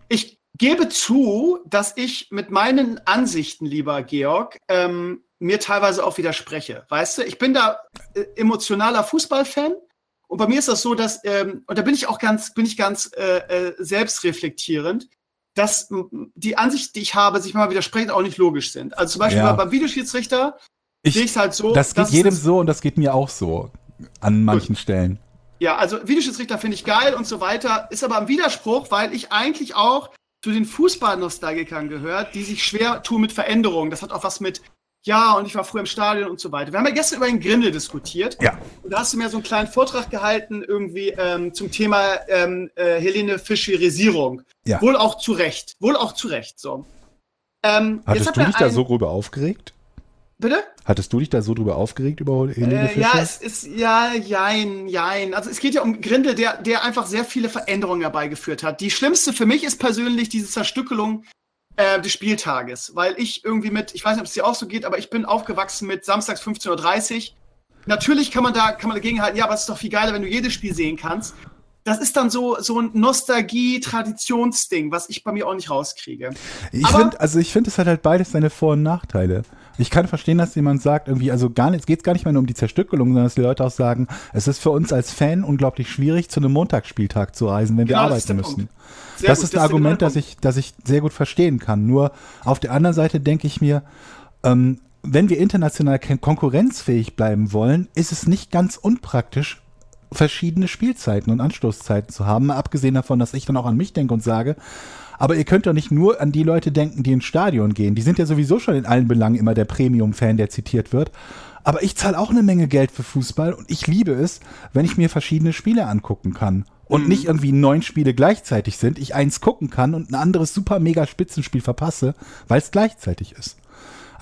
Ich gebe zu, dass ich mit meinen Ansichten, lieber Georg, ähm, mir teilweise auch widerspreche. Weißt du, ich bin da äh, emotionaler Fußballfan. Und bei mir ist das so, dass, ähm, und da bin ich auch ganz, bin ich ganz äh, äh, selbstreflektierend, dass die Ansichten, die ich habe, sich mal widersprechen, auch nicht logisch sind. Also zum Beispiel ja. beim Videoschiedsrichter ich, sehe halt so. Das geht jedem so und das geht mir auch so. An manchen gut. Stellen. Ja, also Videoschiedsrichter finde ich geil und so weiter. Ist aber ein Widerspruch, weil ich eigentlich auch zu den Fußballnostalgikern gehört, die sich schwer tun mit Veränderungen. Das hat auch was mit, ja, und ich war früher im Stadion und so weiter. Wir haben ja gestern über den Grindel diskutiert. Ja. Und da hast du mir so einen kleinen Vortrag gehalten, irgendwie ähm, zum Thema ähm, äh, Helene Fischerisierung. Ja. Wohl auch zu Recht. Wohl auch zu Recht. So. Ähm, Hattest du dich da so drüber aufgeregt? Bitte? Hattest du dich da so drüber aufgeregt über Helene äh, Ja, es ist, ja, jein, jein. Also es geht ja um Grindel, der, der einfach sehr viele Veränderungen herbeigeführt hat. Die schlimmste für mich ist persönlich diese Zerstückelung äh, des Spieltages, weil ich irgendwie mit, ich weiß nicht, ob es dir auch so geht, aber ich bin aufgewachsen mit samstags 15.30 Uhr. Natürlich kann man da, kann man dagegen halten, ja, aber es ist doch viel geiler, wenn du jedes Spiel sehen kannst. das ist dann so, so ein Nostalgie-Traditionsding, was ich bei mir auch nicht rauskriege. Ich finde, also ich finde, es hat halt beides seine Vor- und Nachteile. Ich kann verstehen, dass jemand sagt, irgendwie, also gar nicht, es geht gar nicht mehr nur um die Zerstückelung, sondern dass die Leute auch sagen, es ist für uns als Fan unglaublich schwierig, zu einem Montagsspieltag zu reisen, wenn wir genau, arbeiten müssen. Das gut, ist ein das Argument, das ich, das ich sehr gut verstehen kann. Nur auf der anderen Seite denke ich mir, ähm, wenn wir international konkurrenzfähig bleiben wollen, ist es nicht ganz unpraktisch, verschiedene Spielzeiten und Anstoßzeiten zu haben, abgesehen davon, dass ich dann auch an mich denke und sage, aber ihr könnt doch nicht nur an die Leute denken, die ins Stadion gehen. Die sind ja sowieso schon in allen Belangen immer der Premium-Fan, der zitiert wird. Aber ich zahle auch eine Menge Geld für Fußball und ich liebe es, wenn ich mir verschiedene Spiele angucken kann. Und mhm. nicht irgendwie neun Spiele gleichzeitig sind, ich eins gucken kann und ein anderes super mega Spitzenspiel verpasse, weil es gleichzeitig ist.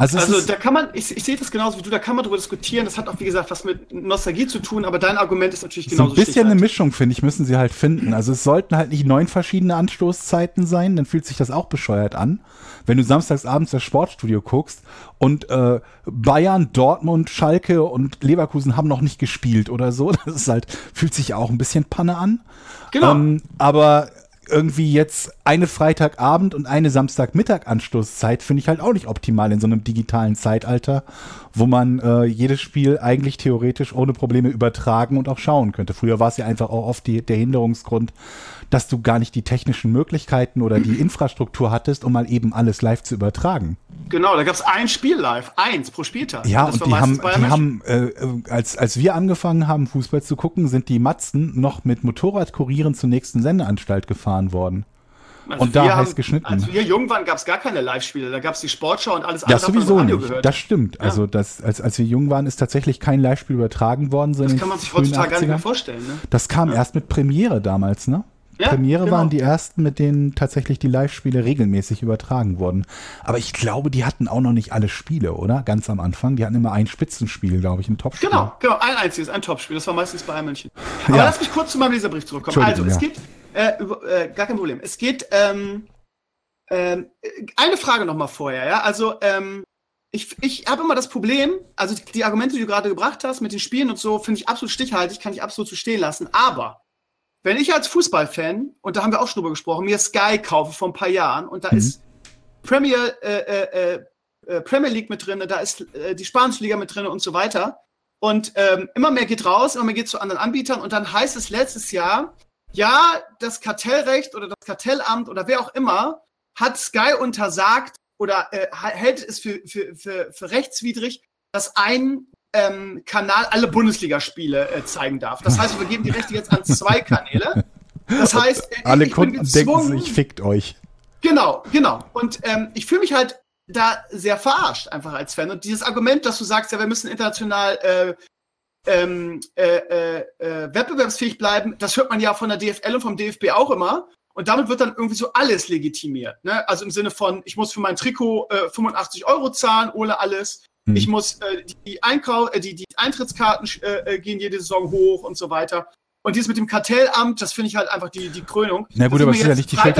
Also, also da kann man, ich, ich sehe das genauso wie du, da kann man darüber diskutieren. Das hat auch, wie gesagt, was mit Nostalgie zu tun, aber dein Argument ist natürlich genauso. So ein bisschen eine Mischung, finde ich, müssen sie halt finden. Also es sollten halt nicht neun verschiedene Anstoßzeiten sein, dann fühlt sich das auch bescheuert an. Wenn du samstags abends das Sportstudio guckst und äh, Bayern, Dortmund, Schalke und Leverkusen haben noch nicht gespielt oder so, das ist halt, fühlt sich auch ein bisschen Panne an. Genau. Ähm, aber irgendwie jetzt eine Freitagabend und eine Samstagmittag Anstoßzeit finde ich halt auch nicht optimal in so einem digitalen Zeitalter, wo man äh, jedes Spiel eigentlich theoretisch ohne Probleme übertragen und auch schauen könnte. Früher war es ja einfach auch oft die, der Hinderungsgrund, dass du gar nicht die technischen Möglichkeiten oder die Infrastruktur hattest, um mal eben alles live zu übertragen. Genau, da gab es ein Spiel live, eins pro Spieltag. Ja, und, und die haben, die haben äh, als, als wir angefangen haben, Fußball zu gucken, sind die Matzen noch mit Motorradkurieren zur nächsten Sendeanstalt gefahren worden. Also und da heißt haben, geschnitten. Als wir jung waren, gab es gar keine Live-Spiele. Da gab es die Sportschau und alles andere. Das sowieso nicht. Gehört. Das stimmt. Ja. Also das, als, als wir jung waren, ist tatsächlich kein Live-Spiel übertragen worden. Das kann man sich heutzutage gar nicht mehr vorstellen. Ne? Das kam ja. erst mit Premiere damals, ne? Ja, Premiere genau. waren die ersten, mit denen tatsächlich die Live-Spiele regelmäßig übertragen wurden. Aber ich glaube, die hatten auch noch nicht alle Spiele, oder? Ganz am Anfang. Die hatten immer ein Spitzenspiel, glaube ich, ein Topspiel. Genau, genau, ein einziges, ein Topspiel. Das war meistens bei München. Aber ja. lass mich kurz zu meinem Leserbrief zurückkommen. Also, es ja. Äh, über, äh, gar kein Problem. Es geht, ähm, ähm, eine Frage noch mal vorher, ja. Also, ähm, ich, ich habe immer das Problem, also die Argumente, die du gerade gebracht hast mit den Spielen und so, finde ich absolut stichhaltig, kann ich absolut so stehen lassen. Aber wenn ich als Fußballfan, und da haben wir auch schon drüber gesprochen, mir Sky kaufe vor ein paar Jahren und da mhm. ist Premier, äh, äh, äh, äh, Premier League mit drin, da ist äh, die Spanische Liga mit drin und so weiter. Und ähm, immer mehr geht raus, immer mehr geht zu anderen Anbietern und dann heißt es letztes Jahr, ja, das Kartellrecht oder das Kartellamt oder wer auch immer hat Sky untersagt oder äh, hält es für, für, für, für rechtswidrig, dass ein ähm, Kanal alle Bundesligaspiele äh, zeigen darf. Das heißt, wir geben die Rechte jetzt an zwei Kanäle. Das heißt, äh, alle Kunden denken sich, fickt euch. Genau, genau. Und ähm, ich fühle mich halt da sehr verarscht, einfach als Fan. Und dieses Argument, dass du sagst, ja, wir müssen international äh, ähm, äh, äh, äh wettbewerbsfähig bleiben, das hört man ja von der DFL und vom DFB auch immer. Und damit wird dann irgendwie so alles legitimiert. Ne? Also im Sinne von, ich muss für mein Trikot äh, 85 Euro zahlen, ohne alles. Hm. Ich muss äh, die, Einkauf, äh, die, die Eintrittskarten äh, äh, gehen jede Saison hoch und so weiter. Und dieses mit dem Kartellamt, das finde ich halt einfach die, die Krönung. Na gut, aber es ist ja nicht die Schuld.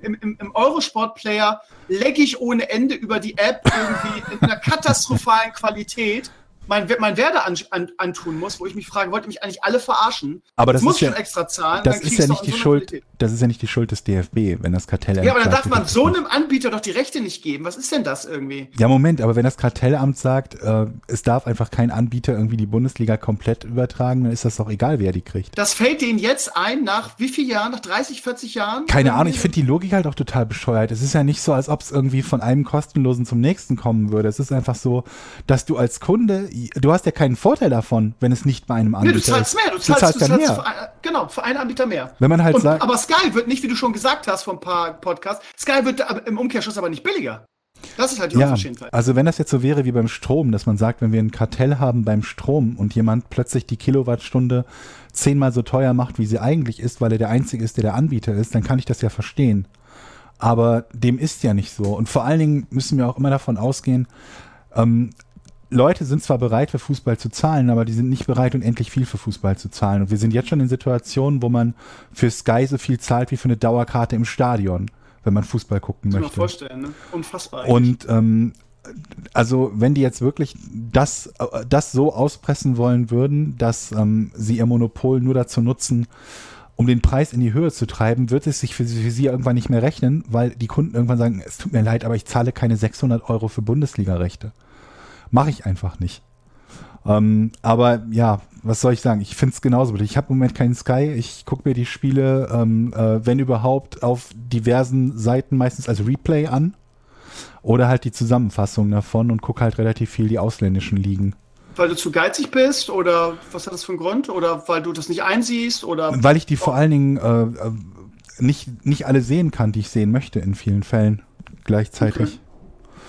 Im, im, im Eurosport-Player lecke ich ohne Ende über die App irgendwie in einer katastrophalen Qualität mein, mein Werde an, an, antun muss, wo ich mich frage, wollt ihr mich eigentlich alle verarschen? Aber das, muss ja, schon extra zahlen. Das ist ja nicht die so Schuld. Qualität. Das ist ja nicht die Schuld des DFB, wenn das Kartellamt. Ja, aber dann darf man so einem Anbieter doch die Rechte nicht geben. Was ist denn das irgendwie? Ja, Moment, aber wenn das Kartellamt sagt, äh, es darf einfach kein Anbieter irgendwie die Bundesliga komplett übertragen, dann ist das doch egal, wer die kriegt. Das fällt denen jetzt ein, nach wie vielen Jahren? Nach 30, 40 Jahren? Keine Ahnung, ich finde die Logik halt auch total bescheuert. Es ist ja nicht so, als ob es irgendwie von einem kostenlosen zum nächsten kommen würde. Es ist einfach so, dass du als Kunde, du hast ja keinen Vorteil davon, wenn es nicht bei einem Anbieter ist. Nee, du zahlst mehr. Du zahlst, du zahlst, du zahlst mehr. Für ein, genau, für einen Anbieter mehr. Wenn man halt Und, sagt. Aber Sky wird nicht, wie du schon gesagt hast vor ein paar Podcasts, Sky wird im Umkehrschluss aber nicht billiger. Das ist halt die ja. Also wenn das jetzt so wäre wie beim Strom, dass man sagt, wenn wir ein Kartell haben beim Strom und jemand plötzlich die Kilowattstunde zehnmal so teuer macht, wie sie eigentlich ist, weil er der Einzige ist, der der Anbieter ist, dann kann ich das ja verstehen. Aber dem ist ja nicht so. Und vor allen Dingen müssen wir auch immer davon ausgehen, ähm, Leute sind zwar bereit, für Fußball zu zahlen, aber die sind nicht bereit, unendlich viel für Fußball zu zahlen. Und wir sind jetzt schon in Situationen, wo man für Sky so viel zahlt wie für eine Dauerkarte im Stadion, wenn man Fußball gucken das möchte. Kann man vorstellen, ne? Unfassbar. Eigentlich. Und ähm, also wenn die jetzt wirklich das, das so auspressen wollen würden, dass ähm, sie ihr Monopol nur dazu nutzen, um den Preis in die Höhe zu treiben, wird es sich für sie, für sie irgendwann nicht mehr rechnen, weil die Kunden irgendwann sagen, es tut mir leid, aber ich zahle keine 600 Euro für Bundesliga-Rechte. Mache ich einfach nicht. Ähm, aber ja, was soll ich sagen? Ich finde es genauso. Ich habe im Moment keinen Sky. Ich gucke mir die Spiele, ähm, äh, wenn überhaupt, auf diversen Seiten meistens als Replay an. Oder halt die Zusammenfassung davon und gucke halt relativ viel die ausländischen Ligen. Weil du zu geizig bist oder was hat das für einen Grund? Oder weil du das nicht einsiehst? Oder weil ich die vor allen Dingen äh, äh, nicht, nicht alle sehen kann, die ich sehen möchte in vielen Fällen gleichzeitig.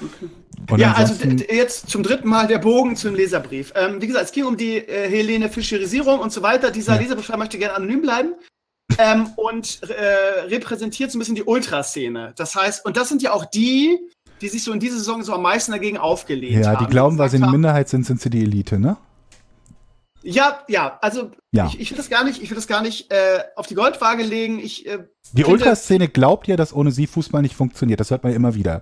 Okay. Okay. Ja, also jetzt zum dritten Mal der Bogen zum Leserbrief. Ähm, wie gesagt, es ging um die äh, Helene Fischerisierung und so weiter. Dieser ja. Leserbrief möchte gerne anonym bleiben ähm, und äh, repräsentiert so ein bisschen die Ultraszene. Das heißt, und das sind ja auch die, die sich so in dieser Saison so am meisten dagegen aufgelehnt ja, haben. Ja, die glauben, weil sie eine Minderheit sind, sind sie die Elite, ne? Ja, ja, also ja. ich, ich will das gar nicht, ich will das gar nicht äh, auf die Goldwaage legen. Ich, äh, die Ultraszene glaubt ja, dass ohne sie Fußball nicht funktioniert. Das hört man ja immer wieder.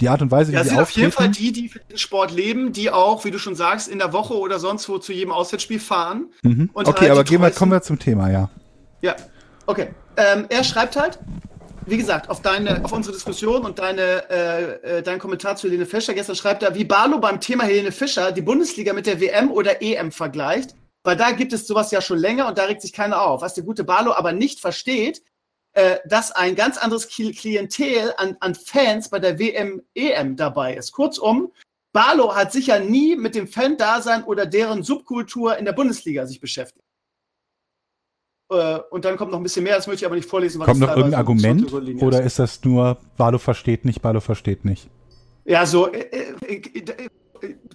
Die Art und Weise, wie ja, sie sind auf jeden Fall die, die für den Sport leben, die auch, wie du schon sagst, in der Woche oder sonst wo zu jedem Auswärtsspiel fahren. Mhm. okay, halt aber gehen wir, kommen wir zum Thema, ja. Ja, okay. Ähm, er schreibt halt, wie gesagt, auf deine, auf unsere Diskussion und deine, äh, äh, deinen Kommentar zu Helene Fischer. Gestern schreibt er, wie Barlo beim Thema Helene Fischer die Bundesliga mit der WM oder EM vergleicht. Weil da gibt es sowas ja schon länger und da regt sich keiner auf. Was der gute Barlo aber nicht versteht, dass ein ganz anderes Klientel an, an Fans bei der WM, EM dabei ist. Kurzum, Barlo hat sicher nie mit dem Fan-Dasein oder deren Subkultur in der Bundesliga sich beschäftigt. Äh, und dann kommt noch ein bisschen mehr, das möchte ich aber nicht vorlesen. kommt noch irgendein Argument oder ist das nur, Barlo versteht nicht, Barlo versteht nicht? Ja, so, äh, äh, äh,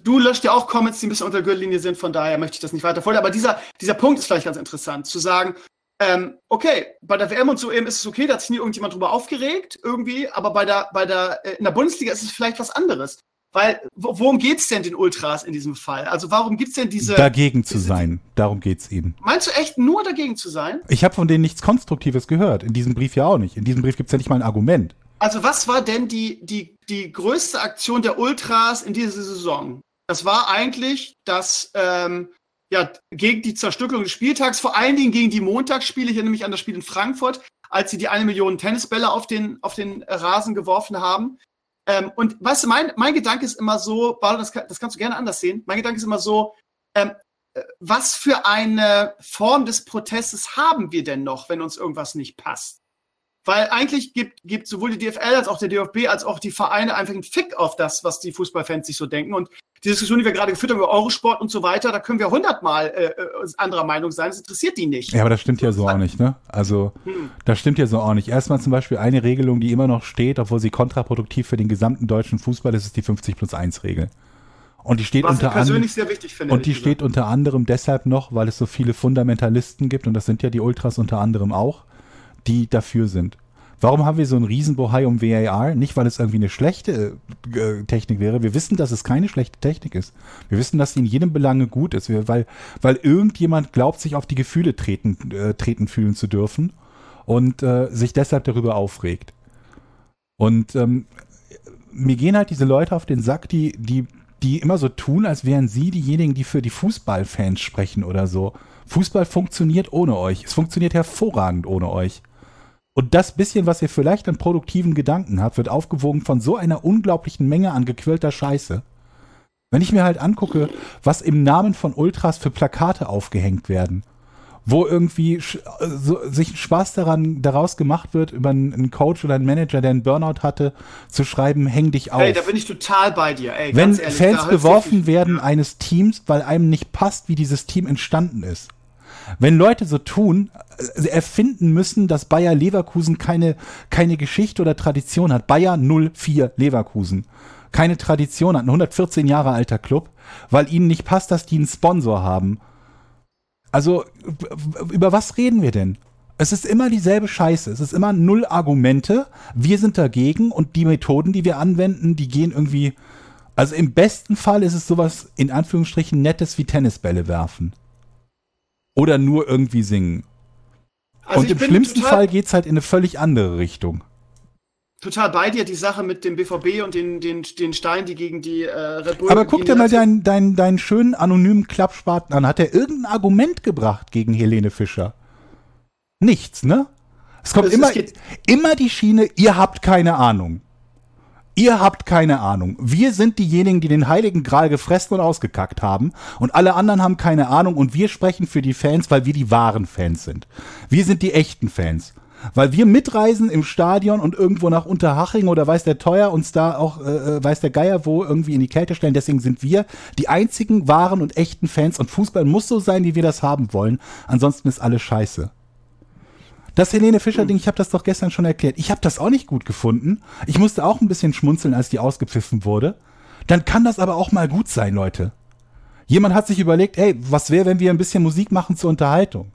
du löscht ja auch Comments, die ein bisschen unter der Gürtellinie sind, von daher möchte ich das nicht weiter folgen. Aber dieser, dieser Punkt ist vielleicht ganz interessant, zu sagen, ähm, okay, bei der WM und so eben ist es okay, da hat sich nie irgendjemand drüber aufgeregt, irgendwie, aber bei der, bei der, in der Bundesliga ist es vielleicht was anderes. Weil, worum geht es denn den Ultras in diesem Fall? Also warum gibt es denn diese... Dagegen diese, zu sein, darum geht es eben. Meinst du echt nur dagegen zu sein? Ich habe von denen nichts Konstruktives gehört. In diesem Brief ja auch nicht. In diesem Brief gibt es ja nicht mal ein Argument. Also was war denn die, die, die größte Aktion der Ultras in dieser Saison? Das war eigentlich, dass ähm, ja, gegen die Zerstückelung des Spieltags, vor allen Dingen gegen die Montagsspiele, hier nämlich an das Spiel in Frankfurt, als sie die eine Million Tennisbälle auf den, auf den Rasen geworfen haben. Ähm, und weißt du, mein, mein Gedanke ist immer so, Barlo, das, das kannst du gerne anders sehen, mein Gedanke ist immer so, ähm, äh, was für eine Form des Protestes haben wir denn noch, wenn uns irgendwas nicht passt? Weil eigentlich gibt, gibt sowohl die DFL als auch der DFB als auch die Vereine einfach einen Fick auf das, was die Fußballfans sich so denken. Und die Diskussion, die wir gerade geführt haben über Eurosport und so weiter, da können wir hundertmal äh, äh, anderer Meinung sein. Das interessiert die nicht. Ja, aber das stimmt ja so auch nicht, ne? Also, hm. das stimmt ja so auch nicht. Erstmal zum Beispiel eine Regelung, die immer noch steht, obwohl sie kontraproduktiv für den gesamten deutschen Fußball ist, ist die 50 plus 1 Regel. Und die steht Was unter anderem. Und die steht unter anderem deshalb noch, weil es so viele Fundamentalisten gibt, und das sind ja die Ultras unter anderem auch, die dafür sind. Warum haben wir so einen Riesenbohai um VAR? Nicht, weil es irgendwie eine schlechte äh, Technik wäre. Wir wissen, dass es keine schlechte Technik ist. Wir wissen, dass sie in jedem Belange gut ist, weil, weil irgendjemand glaubt, sich auf die Gefühle treten, äh, treten fühlen zu dürfen und äh, sich deshalb darüber aufregt. Und ähm, mir gehen halt diese Leute auf den Sack, die, die, die immer so tun, als wären sie diejenigen, die für die Fußballfans sprechen oder so. Fußball funktioniert ohne euch. Es funktioniert hervorragend ohne euch. Und das bisschen, was ihr vielleicht an produktiven Gedanken habt, wird aufgewogen von so einer unglaublichen Menge an gequillter Scheiße. Wenn ich mir halt angucke, was im Namen von Ultras für Plakate aufgehängt werden, wo irgendwie so, sich Spaß daran daraus gemacht wird, über einen Coach oder einen Manager, der einen Burnout hatte, zu schreiben, häng dich auf. Ey, da bin ich total bei dir. Ey, Wenn ehrlich, Fans beworfen werden eines Teams, weil einem nicht passt, wie dieses Team entstanden ist. Wenn Leute so tun, äh, erfinden müssen, dass Bayer Leverkusen keine, keine Geschichte oder Tradition hat. Bayer 04 Leverkusen. Keine Tradition hat, ein 114 Jahre alter Club, weil ihnen nicht passt, dass die einen Sponsor haben. Also, über was reden wir denn? Es ist immer dieselbe Scheiße. Es ist immer null Argumente. Wir sind dagegen und die Methoden, die wir anwenden, die gehen irgendwie. Also im besten Fall ist es sowas in Anführungsstrichen Nettes wie Tennisbälle werfen. Oder nur irgendwie singen. Also und im schlimmsten Fall geht es halt in eine völlig andere Richtung. Total bei dir, die Sache mit dem BVB und den, den, den Steinen, die gegen die äh, Red Bull. Aber guck dir mal deinen, deinen, deinen schönen anonymen Klappspaten an. Hat er irgendein Argument gebracht gegen Helene Fischer? Nichts, ne? Es kommt Es- immer, es geht- immer die Schiene, ihr habt keine Ahnung. Ihr habt keine Ahnung. Wir sind diejenigen, die den heiligen Gral gefressen und ausgekackt haben. Und alle anderen haben keine Ahnung. Und wir sprechen für die Fans, weil wir die wahren Fans sind. Wir sind die echten Fans. Weil wir mitreisen im Stadion und irgendwo nach Unterhaching oder weiß der Teuer uns da auch, äh, äh, weiß der Geier wo, irgendwie in die Kälte stellen. Deswegen sind wir die einzigen wahren und echten Fans. Und Fußball muss so sein, wie wir das haben wollen. Ansonsten ist alles scheiße. Das Helene Fischer-Ding, ich habe das doch gestern schon erklärt. Ich habe das auch nicht gut gefunden. Ich musste auch ein bisschen schmunzeln, als die ausgepfiffen wurde. Dann kann das aber auch mal gut sein, Leute. Jemand hat sich überlegt, ey, was wäre, wenn wir ein bisschen Musik machen zur Unterhaltung?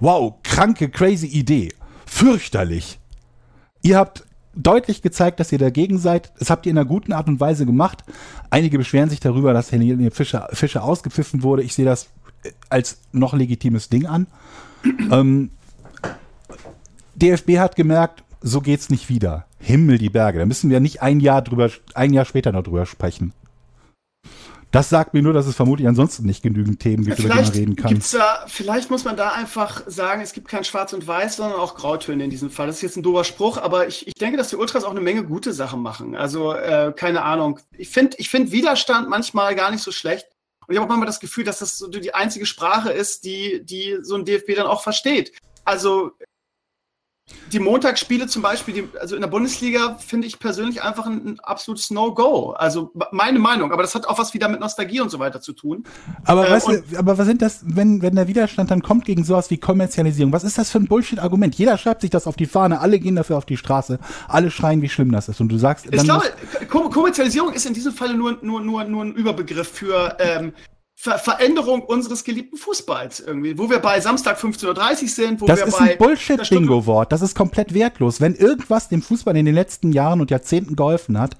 Wow, kranke, crazy Idee. Fürchterlich. Ihr habt deutlich gezeigt, dass ihr dagegen seid. Das habt ihr in einer guten Art und Weise gemacht. Einige beschweren sich darüber, dass Helene Fischer, Fischer ausgepfiffen wurde. Ich sehe das äh, als noch legitimes Ding an. ähm, DFB hat gemerkt, so geht's nicht wieder. Himmel die Berge. Da müssen wir nicht ein Jahr drüber, ein Jahr später noch drüber sprechen. Das sagt mir nur, dass es vermutlich ansonsten nicht genügend Themen gibt, über die man reden kann. gibt's da, vielleicht muss man da einfach sagen, es gibt kein Schwarz und Weiß, sondern auch Grautöne in diesem Fall. Das ist jetzt ein doofer Spruch, aber ich, ich denke, dass die Ultras auch eine Menge gute Sachen machen. Also, äh, keine Ahnung. Ich finde ich find Widerstand manchmal gar nicht so schlecht. Und ich habe auch manchmal das Gefühl, dass das so die einzige Sprache ist, die, die so ein DFB dann auch versteht. Also, die Montagsspiele zum Beispiel, die, also in der Bundesliga finde ich persönlich einfach ein, ein absolutes No-Go. Also meine Meinung, aber das hat auch was wieder mit Nostalgie und so weiter zu tun. Aber, Äh, weißt du, aber was sind das, wenn, wenn der Widerstand dann kommt gegen sowas wie Kommerzialisierung? Was ist das für ein Bullshit-Argument? Jeder schreibt sich das auf die Fahne, alle gehen dafür auf die Straße, alle schreien, wie schlimm das ist. Und du sagst, Ich dann glaube, muss- Kom Kommerzialisierung ist in diesem Falle nur, nur, nur, nur ein Überbegriff für ähm, Ver Veränderung unseres geliebten Fußballs irgendwie, wo wir bei Samstag 15.30 Uhr sind, wo das wir ist bei ein Bullshit-Bingo-Wort. Das ist komplett wertlos. Wenn irgendwas dem Fußball in den letzten Jahren und Jahrzehnten geholfen hat,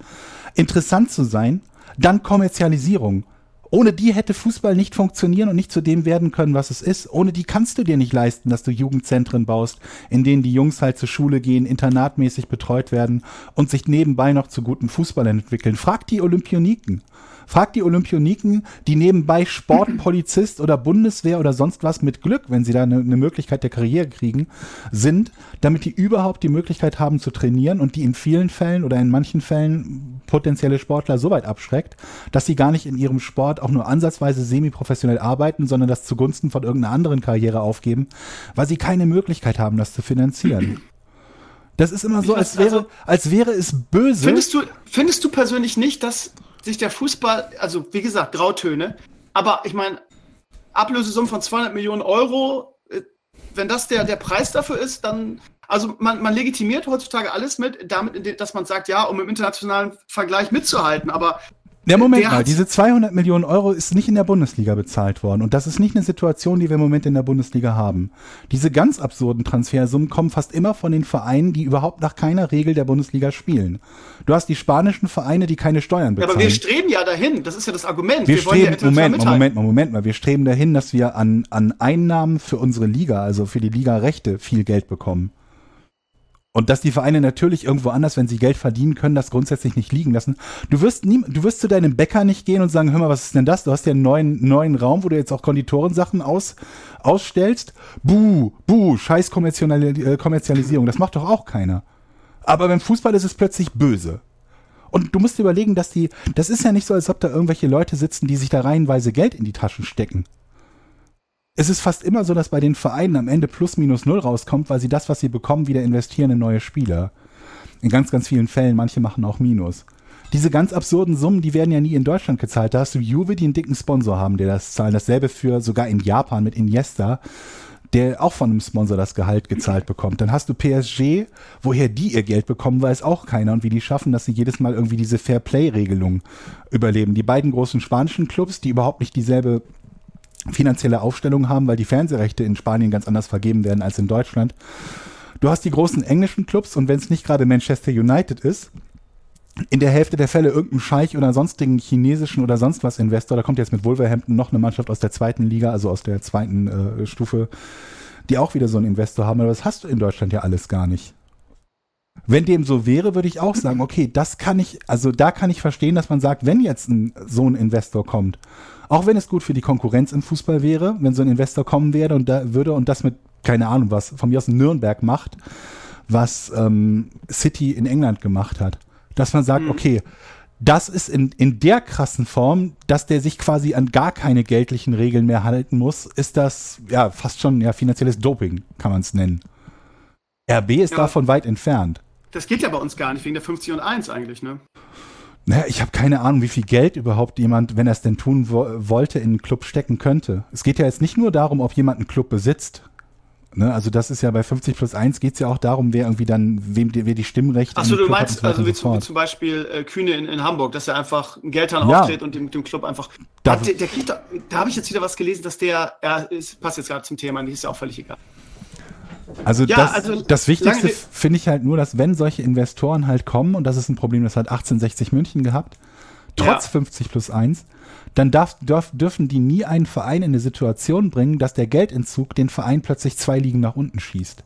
interessant zu sein, dann Kommerzialisierung. Ohne die hätte Fußball nicht funktionieren und nicht zu dem werden können, was es ist. Ohne die kannst du dir nicht leisten, dass du Jugendzentren baust, in denen die Jungs halt zur Schule gehen, internatmäßig betreut werden und sich nebenbei noch zu guten Fußballern entwickeln. Frag die Olympioniken. Frag die Olympioniken, die nebenbei Sportpolizist oder Bundeswehr oder sonst was mit Glück, wenn sie da eine, eine Möglichkeit der Karriere kriegen, sind, damit die überhaupt die Möglichkeit haben zu trainieren und die in vielen Fällen oder in manchen Fällen potenzielle Sportler so weit abschreckt, dass sie gar nicht in ihrem Sport auch nur ansatzweise semi-professionell arbeiten, sondern das zugunsten von irgendeiner anderen Karriere aufgeben, weil sie keine Möglichkeit haben, das zu finanzieren. Das ist immer so, als wäre, also- als wäre es böse. Findest du, findest du persönlich nicht, dass sich der Fußball, also wie gesagt, Grautöne, aber ich meine, Ablösesumme von 200 Millionen Euro, äh, wenn das der, der Preis dafür ist, dann, also man, man legitimiert heutzutage alles mit, damit, dass man sagt, ja, um im internationalen Vergleich mitzuhalten, aber Ja, Moment mal, diese 200 Millionen Euro ist nicht in der Bundesliga bezahlt worden. Und das ist nicht eine Situation, die wir im Moment in der Bundesliga haben. Diese ganz absurden Transfersummen kommen fast immer von den Vereinen, die überhaupt nach keiner Regel der Bundesliga spielen. Du hast die spanischen Vereine, die keine Steuern Ja, bezahlen. aber wir streben ja dahin. Das ist ja das Argument. Wir ja streben, international Moment, mal. Moment, mal, Moment mal, wir streben dahin, dass wir an, an Einnahmen für unsere Liga, also für die Liga-Rechte, viel Geld bekommen. Und dass die Vereine natürlich irgendwo anders, wenn sie Geld verdienen können, das grundsätzlich nicht liegen lassen. Du wirst nie, du wirst zu deinem Bäcker nicht gehen und sagen, hör mal, was ist denn das? Du hast ja einen neuen, neuen Raum, wo du jetzt auch Konditorensachen aus, ausstellst. Buh, buh, scheiß Kommerziali äh, Kommerzialisierung. Das macht doch auch keiner. Aber beim Fußball ist es plötzlich böse. Und du musst dir überlegen, dass die, das ist ja nicht so, als ob da irgendwelche Leute sitzen, die sich da reihenweise Geld in die Taschen stecken. Es ist fast immer so, dass bei den Vereinen am Ende plus minus null rauskommt, weil sie das, was sie bekommen, wieder investieren in neue Spieler. In ganz, ganz vielen Fällen, manche machen auch Minus. Diese ganz absurden Summen, die werden ja nie in Deutschland gezahlt. Da hast du Juve, die einen dicken Sponsor haben, der das zahlt. Dasselbe für sogar in Japan mit Iniesta, der auch von einem Sponsor das Gehalt gezahlt bekommt. Dann hast du PSG, woher die ihr Geld bekommen, weiß auch keiner. Und wie die schaffen, dass sie jedes Mal irgendwie diese Fair-Play-Regelung überleben. Die beiden großen spanischen Clubs, die überhaupt nicht dieselbe finanzielle Aufstellung haben, weil die Fernsehrechte in Spanien ganz anders vergeben werden als in Deutschland. Du hast die großen englischen Clubs und wenn es nicht gerade Manchester United ist, in der Hälfte der Fälle irgendein Scheich oder sonstigen chinesischen oder sonst was Investor, da kommt jetzt mit Wolverhampton noch eine Mannschaft aus der zweiten Liga, also aus der zweiten äh, Stufe, die auch wieder so einen Investor haben, aber das hast du in Deutschland ja alles gar nicht. Wenn dem so wäre, würde ich auch sagen, okay, das kann ich, also da kann ich verstehen, dass man sagt, wenn jetzt ein, so ein Investor kommt, auch wenn es gut für die Konkurrenz im Fußball wäre, wenn so ein Investor kommen wäre und da würde und das mit keine Ahnung was, von mir aus Nürnberg macht, was ähm, City in England gemacht hat. Dass man sagt, mhm. okay, das ist in, in der krassen Form, dass der sich quasi an gar keine geldlichen Regeln mehr halten muss, ist das ja fast schon ja finanzielles Doping, kann man es nennen. RB ist ja, davon weit entfernt. Das geht ja bei uns gar nicht, wegen der 50 und 1 eigentlich, ne? Naja, ich habe keine Ahnung, wie viel Geld überhaupt jemand, wenn er es denn tun wo wollte, in einen Club stecken könnte. Es geht ja jetzt nicht nur darum, ob jemand einen Club besitzt. Ne? Also das ist ja bei 50 plus 1 geht es ja auch darum, wer irgendwie dann, wem die, wer die Stimmrechte Achso, du meinst, also wie, so zum Beispiel äh, Kühne in, in, Hamburg, dass er einfach ein Geldhahn ja. auftritt und dem, dem Club einfach. Da, der, der kriegt da, da habe ich jetzt wieder was gelesen, dass der, er ist, passt jetzt gerade zum Thema, die ist ja auch völlig egal. Also, ja, das, also das Wichtigste finde ich halt nur, dass wenn solche Investoren halt kommen, und das ist ein Problem, das hat 1860 München gehabt, trotz ja. 50 plus 1, dann darf, dürf, dürfen die nie einen Verein in eine Situation bringen, dass der Geldentzug den Verein plötzlich zwei Ligen nach unten schießt.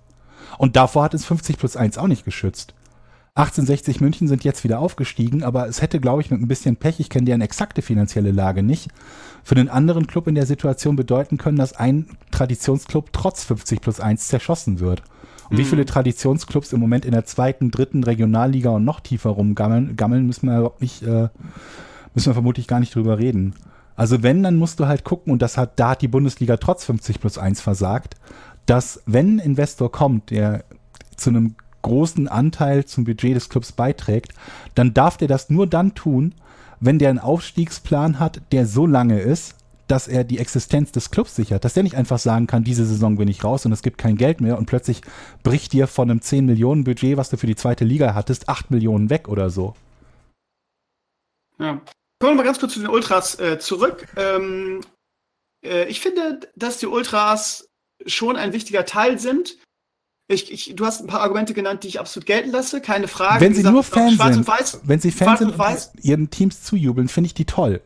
Und davor hat es 50 plus 1 auch nicht geschützt. 1860 München sind jetzt wieder aufgestiegen, aber es hätte, glaube ich, mit ein bisschen Pech, ich kenne deren exakte finanzielle Lage nicht, für den anderen Club in der Situation bedeuten können, dass ein Traditionsclub trotz 50 plus 1 zerschossen wird. Und mhm. wie viele Traditionsclubs im Moment in der zweiten, dritten Regionalliga und noch tiefer rumgammeln, gammeln, müssen wir überhaupt nicht, äh, müssen wir vermutlich gar nicht drüber reden. Also wenn, dann musst du halt gucken, und das hat, da hat die Bundesliga trotz 50 plus 1 versagt, dass wenn ein Investor kommt, der zu einem großen Anteil zum Budget des Clubs beiträgt, dann darf der das nur dann tun, wenn der einen Aufstiegsplan hat, der so lange ist, dass er die Existenz des Clubs sichert, dass der nicht einfach sagen kann, diese Saison bin ich raus und es gibt kein Geld mehr und plötzlich bricht dir von einem 10 Millionen Budget, was du für die zweite Liga hattest, 8 Millionen weg oder so. Ja. Kommen wir mal ganz kurz zu den Ultras äh, zurück. Ähm, äh, ich finde, dass die Ultras schon ein wichtiger Teil sind. Ich, ich, du hast ein paar Argumente genannt, die ich absolut gelten lasse, keine Frage. Wenn sie nur Fans sind, wenn sie Fans sind und ihren Teams zujubeln, finde ich die toll.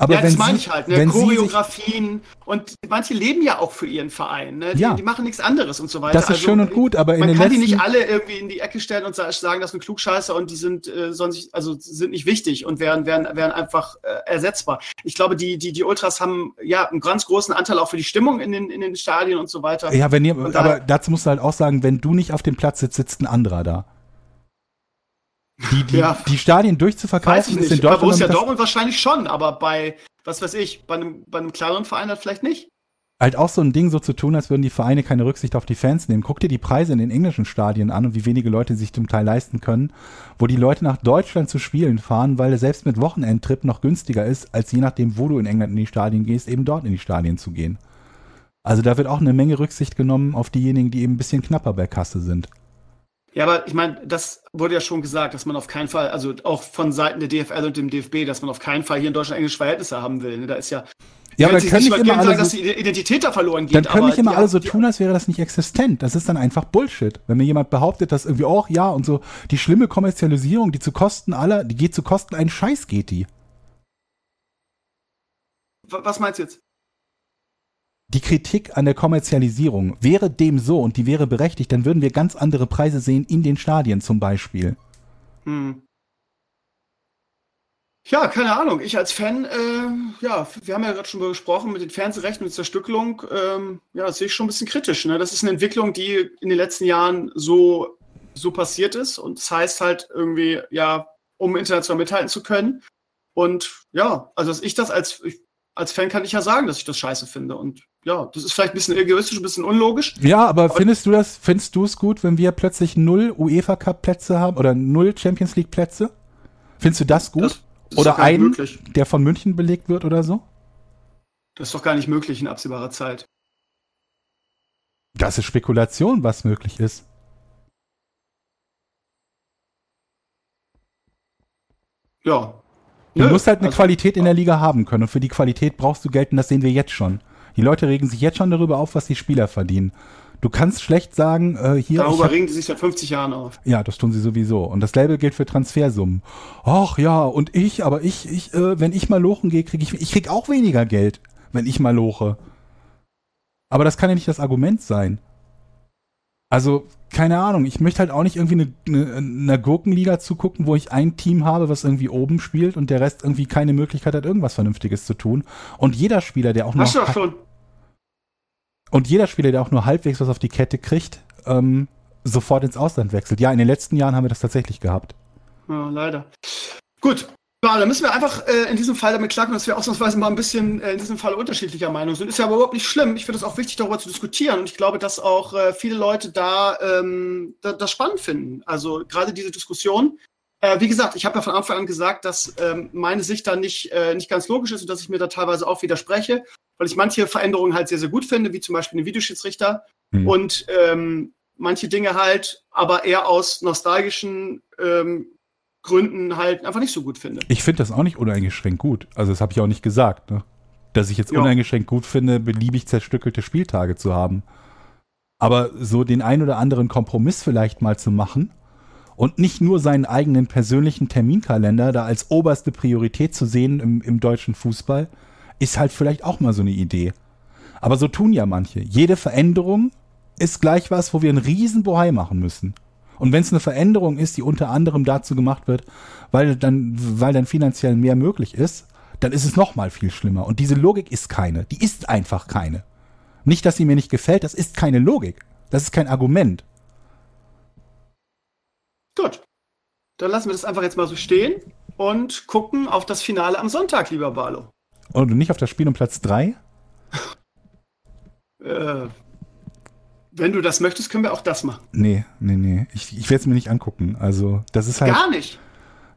Aber ja, das meine ich halt, ne? Choreografien und manche leben ja auch für ihren Verein, ne? Die, ja. die machen nichts anderes und so weiter. Das ist also, schön und gut, aber in man kann die nicht alle irgendwie in die Ecke stellen und sagen, das sind Klugscheißer und die sind äh, sonst also sind nicht wichtig und wären wären wären einfach äh, ersetzbar. Ich glaube, die die die Ultras haben ja einen ganz großen Anteil auch für die Stimmung in den in den Stadien und so weiter. Ja, wenn ihr, aber dazu musst du halt auch sagen, wenn du nicht auf dem Platz sitzt, sitzt ein anderer da. Die, die, ja. die Stadien durchzuverkaufen weiß ich nicht. ist in Deutschland. Bei Borussia Dortmund wahrscheinlich schon, aber bei, was weiß ich, bei einem, bei einem kleineren Verein halt vielleicht nicht. Halt auch so ein Ding so zu tun, als würden die Vereine keine Rücksicht auf die Fans nehmen. Guck dir die Preise in den englischen Stadien an und wie wenige Leute sich zum Teil leisten können, wo die Leute nach Deutschland zu Spielen fahren, weil es selbst mit Wochenendtrip noch günstiger ist, als je nachdem, wo du in England in die Stadien gehst, eben dort in die Stadien zu gehen. Also da wird auch eine Menge Rücksicht genommen auf diejenigen, die eben ein bisschen knapper bei Kasse sind. Ja, aber ich meine, das wurde ja schon gesagt, dass man auf keinen Fall, also auch von Seiten der DFL und dem DFB, dass man auf keinen Fall hier in Deutschland englische Verhältnisse haben will. Ne? Da ist ja. Ja, aber können nicht immer alle sagen, dass die Identität da verloren geht. Dann können nicht immer alle so tun, als wäre das nicht existent. Das ist dann einfach Bullshit. Wenn mir jemand behauptet, dass irgendwie auch, ja, und so, die schlimme Kommerzialisierung, die zu Kosten aller, die geht zu Kosten einen Scheiß geht die. Was meinst du jetzt? Die Kritik an der Kommerzialisierung wäre dem so und die wäre berechtigt, dann würden wir ganz andere Preise sehen in den Stadien zum Beispiel. Hm. Ja, keine Ahnung. Ich als Fan, äh, ja, wir haben ja gerade schon gesprochen mit den Fernsehrechten, mit Zerstückelung. Ähm, ja, das sehe ich schon ein bisschen kritisch. Ne? Das ist eine Entwicklung, die in den letzten Jahren so, so passiert ist. Und das heißt halt irgendwie, ja, um international mithalten zu können. Und ja, also dass ich das als, ich, als Fan kann ich ja sagen, dass ich das scheiße finde. Und ja, das ist vielleicht ein bisschen egoistisch, ein bisschen unlogisch. Ja, aber, aber findest du das, findest du es gut, wenn wir plötzlich null UEFA Cup Plätze haben oder null Champions League Plätze? Findest du das gut? Das, das oder einen, der von München belegt wird oder so? Das ist doch gar nicht möglich in absehbarer Zeit. Das ist Spekulation, was möglich ist. Ja, Du Nö, musst halt eine also, Qualität in der Liga haben können und für die Qualität brauchst du Geld und das sehen wir jetzt schon. Die Leute regen sich jetzt schon darüber auf, was die Spieler verdienen. Du kannst schlecht sagen, äh, hier. Darüber hab, regen die sich seit 50 Jahren auf. Ja, das tun sie sowieso. Und dasselbe gilt für Transfersummen. Ach ja, und ich, aber ich, ich, äh, wenn ich mal lochen gehe, kriege ich, ich krieg auch weniger Geld, wenn ich mal loche. Aber das kann ja nicht das Argument sein. Also, keine Ahnung, ich möchte halt auch nicht irgendwie eine, eine, eine Gurkenliga zugucken, wo ich ein Team habe, was irgendwie oben spielt und der Rest irgendwie keine Möglichkeit hat, irgendwas Vernünftiges zu tun. Und jeder Spieler, der auch noch. Hast du schon. Und jeder Spieler, der auch nur halbwegs was auf die Kette kriegt, ähm, sofort ins Ausland wechselt. Ja, in den letzten Jahren haben wir das tatsächlich gehabt. Ja, leider. Gut. Ja, dann müssen wir einfach äh, in diesem Fall damit klarkommen, dass wir ausnahmsweise mal ein bisschen äh, in diesem Fall unterschiedlicher Meinung sind. Ist ja aber überhaupt nicht schlimm. Ich finde es auch wichtig, darüber zu diskutieren. Und ich glaube, dass auch äh, viele Leute da, ähm, da das spannend finden. Also gerade diese Diskussion. Äh, wie gesagt, ich habe ja von Anfang an gesagt, dass ähm, meine Sicht da nicht, äh, nicht ganz logisch ist und dass ich mir da teilweise auch widerspreche, weil ich manche Veränderungen halt sehr, sehr gut finde, wie zum Beispiel den Videoschiedsrichter. Hm. Und ähm, manche Dinge halt aber eher aus nostalgischen ähm, Gründen halt einfach nicht so gut finde. Ich finde das auch nicht uneingeschränkt gut. Also das habe ich auch nicht gesagt, ne? Dass ich jetzt ja. uneingeschränkt gut finde, beliebig zerstückelte Spieltage zu haben. Aber so den ein oder anderen Kompromiss vielleicht mal zu machen und nicht nur seinen eigenen persönlichen Terminkalender da als oberste Priorität zu sehen im, im deutschen Fußball, ist halt vielleicht auch mal so eine Idee. Aber so tun ja manche. Jede Veränderung ist gleich was, wo wir einen riesen Bohai machen müssen. Und wenn es eine Veränderung ist, die unter anderem dazu gemacht wird, weil dann, weil dann finanziell mehr möglich ist, dann ist es noch mal viel schlimmer. Und diese Logik ist keine. Die ist einfach keine. Nicht, dass sie mir nicht gefällt, das ist keine Logik. Das ist kein Argument. Gut. Dann lassen wir das einfach jetzt mal so stehen und gucken auf das Finale am Sonntag, lieber Barlo. Und nicht auf das Spiel um Platz 3? äh, wenn du das möchtest, können wir auch das machen. Nee, nee, nee. Ich, ich werde es mir nicht angucken. Also, das ist halt. Gar nicht.